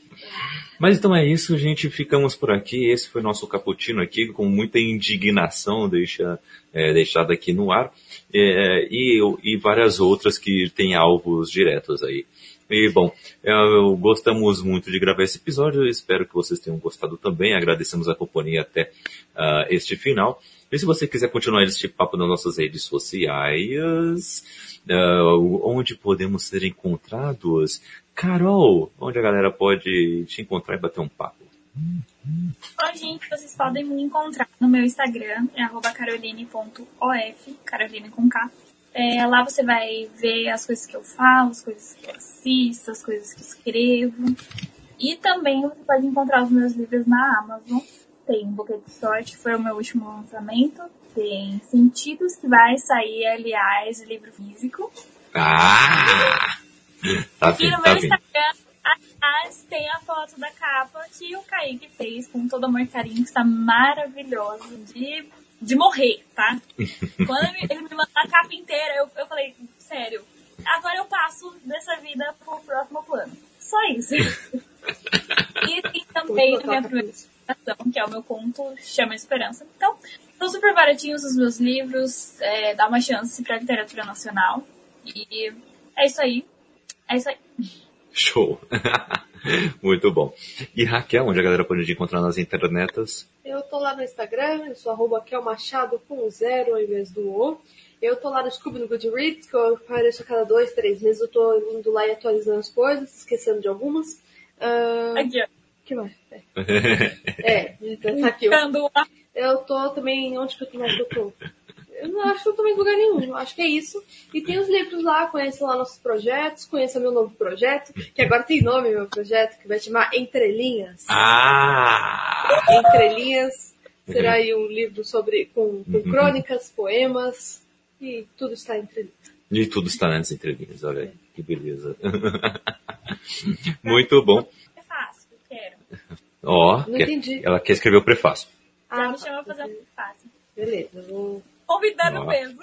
Mas então é isso, gente. Ficamos por aqui. Esse foi nosso cappuccino aqui, com muita indignação deixa, é, deixada aqui no ar. É, e, e várias outras que têm alvos diretos aí. E bom, eu, é, gostamos muito de gravar esse episódio. Espero que vocês tenham gostado também. Agradecemos a companhia até uh, este final. E se você quiser continuar este papo nas nossas redes sociais, uh, onde podemos ser encontrados? Carol, onde a galera pode te encontrar e bater um papo? Oi, gente, vocês podem me encontrar no meu Instagram, é caroline.of, Caroline com K. É, lá você vai ver as coisas que eu falo, as coisas que eu assisto, as coisas que escrevo. E também você pode encontrar os meus livros na Amazon. Tem Boca de Sorte, foi o meu último lançamento. Tem Sentidos, que vai sair, aliás, livro físico. Ah! Tá e no tá meu Instagram, aliás, tem a foto da capa que o Kaique fez com todo amor e carinho, que está maravilhoso, de, de morrer, tá? Quando ele, me mandou a capa inteira, eu, eu falei, sério, agora eu passo dessa vida pro próximo plano. Só isso. e tem também a minha primeira que é o meu conto Chama Esperança. Então, são super baratinhos os meus livros, é, dá uma chance pra literatura nacional. E é isso aí. É isso aí. Show! Muito bom. E Raquel, onde a galera pode te encontrar nas internetas? Eu tô lá no Instagram, eu sou arroba Raquel Machado com zero ao invés do O. Eu tô lá no Scooby no Goodreads, que eu apareço a cada dois, três meses. Eu tô indo lá e atualizando as coisas, esquecendo de algumas. Uh... Aqui, ó que mais? É, é então tá aqui. Eu tô também. Onde que eu tô mais que eu tô? Eu não acho que eu tô em lugar nenhum. Acho que é isso. E tem os livros lá, conheça lá nossos projetos, conheça meu novo projeto, que agora tem nome meu projeto, que vai chamar Entrelinhas. Ah! Entrelinhas. Será aí um livro sobre com, com uhum. crônicas, poemas e tudo está entre linhas. E tudo está nas entrelinhas, olha aí. Que beleza. Muito bom. Ó, não entendi. ela quer escrever o prefácio. Ah, Já me chamou pra fazer um prefácio. Beleza, vou... Convidando Ó. mesmo.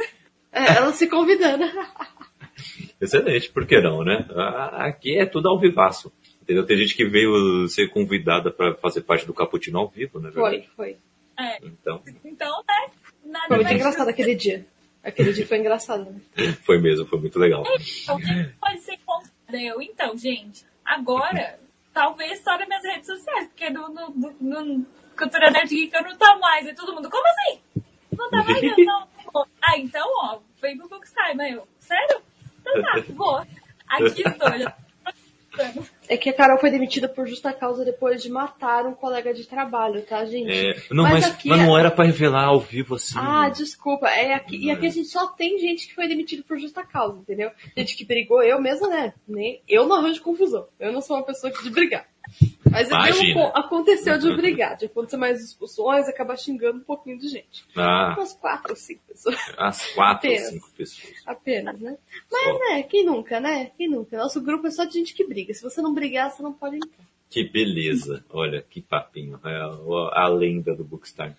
É, ela se convidando. Excelente, por que não, né? Aqui é tudo ao vivaço. Entendeu? Tem gente que veio ser convidada para fazer parte do Caputino ao vivo, né? Foi, foi. É. Então, então né? Nada foi muito engraçado aquele dia. Aquele dia foi engraçado, né? Foi mesmo, foi muito legal. Então, pode ser contra eu. Então, gente, agora talvez só nas minhas redes sociais, porque no, no, no, Cultura Nerd Geek eu não tô mais. E todo mundo, como assim? Não tá mais? Eu não. Ah, então, ó, vem pro Bookstime. Aí eu, sério? Tá tá, vou. Aqui estou, já é que a Carol foi demitida por justa causa depois de matar um colega de trabalho, tá, gente? É, não, mas, mas, mas não é- era para revelar ao vivo assim. Ah, desculpa. É aqui, E aqui a gente só tem gente que foi demitida por justa causa, entendeu? Gente que brigou, eu mesma, né? Nem, eu não arranjo confusão. Eu não sou uma pessoa que de brigar. Mas mesmo, aconteceu de brigar, de acontecer mais discussões, acabar xingando um pouquinho de gente. Ah. Umas quatro ou cinco pessoas. As quatro ou cinco pessoas. Apenas, né? Mas, só. né, quem nunca, né? Quem nunca? Nosso grupo é só de gente que briga. Se você não brigar, você não pode entrar. Que beleza. Olha, que papinho. É a, a lenda do Bookstime.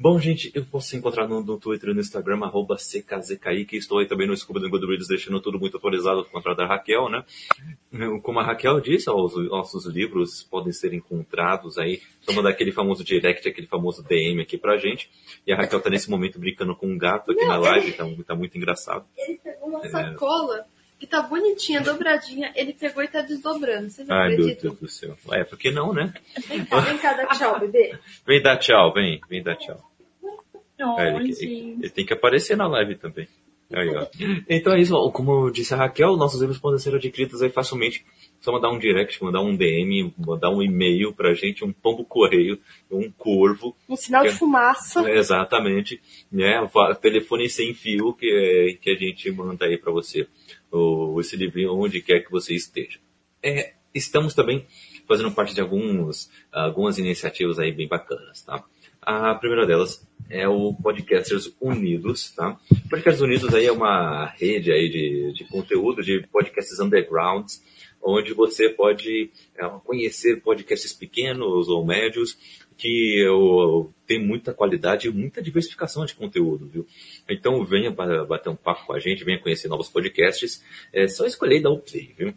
Bom, gente, eu posso encontrar no, no Twitter e no Instagram, arroba CKZKI, estou aí também no Scuba do Goodreads, deixando tudo muito atualizado com a da Raquel, né? Como a Raquel disse, os nossos livros podem ser encontrados aí. Vamos mandar aquele famoso direct, aquele famoso DM aqui pra gente. E a Raquel tá nesse momento brincando com um gato aqui Não, na live, ele... tá, tá muito engraçado. Ele pegou uma é... sacola que tá bonitinha, dobradinha, ele pegou e tá desdobrando. Você Ai, meu Deus do céu. É, por que não, né? Vem cá, vem cá, dá tchau, bebê. Vem dar tchau, vem, vem dar tchau. é, ele, ele, ele, tem que aparecer na live também. Aí, ó. Então é isso, como disse a Raquel, nossos livros podem ser adquiridos aí facilmente. Só mandar um direct, mandar um DM, mandar um e-mail pra gente, um pombo correio, um corvo. Um sinal de é, fumaça. É, exatamente. Né? Telefone sem fio que, é, que a gente manda aí pra você o, esse livrinho onde quer que você esteja. É, estamos também fazendo parte de alguns, algumas iniciativas aí bem bacanas, tá? A primeira delas é o Podcasters Unidos, tá? Podcasters Unidos aí é uma rede aí de, de conteúdo de podcasts undergrounds, onde você pode é, conhecer podcasts pequenos ou médios que eu, tem muita qualidade e muita diversificação de conteúdo, viu? Então venha bater um papo com a gente, venha conhecer novos podcasts. É só escolher e dar o play, viu?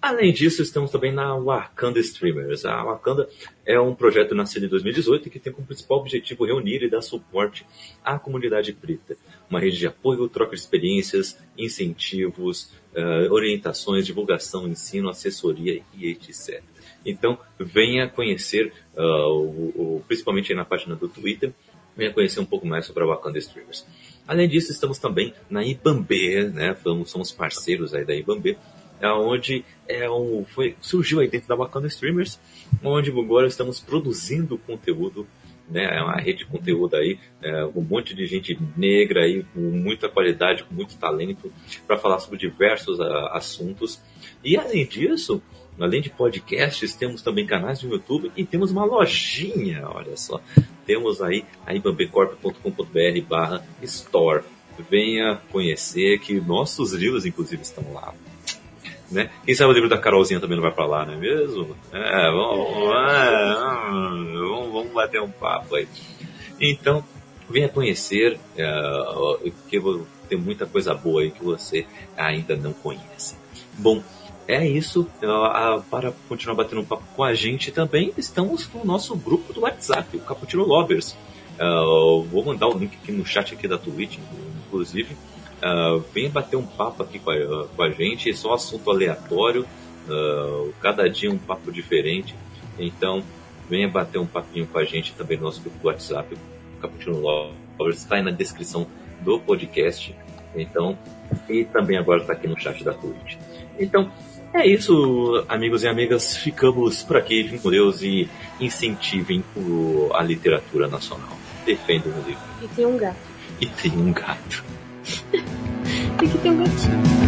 Além disso, estamos também na Wakanda Streamers. A Wakanda é um projeto nascido em 2018 que tem como principal objetivo reunir e dar suporte à comunidade preta. Uma rede de apoio, troca de experiências, incentivos, uh, orientações, divulgação, ensino, assessoria e etc. Então, venha conhecer, o, principalmente na página do Twitter, venha conhecer um pouco mais sobre a Wakanda Streamers. Além disso, estamos também na Ibambe, né? Somos parceiros aí da Ibambe, onde é um, foi, surgiu aí dentro da Wakanda Streamers, onde agora estamos produzindo conteúdo, né, é uma rede de conteúdo aí, é, um monte de gente negra aí, com muita qualidade, com muito talento, para falar sobre diversos uh, assuntos. E além disso, além de podcasts, temos também canais no YouTube e temos uma lojinha, olha só. Temos aí a ibambecorp.com.br barra store. Venha conhecer que nossos livros, inclusive, estão lá. Né? Quem sabe o livro da Carolzinha também não vai para lá, não é mesmo? É, vamos, é, vamos, vamos, bater um papo aí. Então, venha conhecer, é, que tem muita coisa boa aí que você ainda não conhece. Bom, é isso. Para continuar batendo um papo com a gente também, estamos no nosso grupo do WhatsApp, o Caputino Lovers. Uh, vou mandar o link aqui no chat aqui da Twitch, inclusive. Uh, venha bater um papo aqui com a, com a gente, é só assunto aleatório, uh, cada dia um papo diferente. Então, venha bater um papinho com a gente também no nosso grupo do WhatsApp, Caputino Lovers, está aí na descrição do podcast. Então, e também agora está aqui no chat da Twitch. Então, é isso, amigos e amigas. Ficamos por aqui. Fiquem com Deus e incentivem o, a literatura nacional. Defendam o livro. E tem um gato. E tem um gato. Tem que ter um gatinho.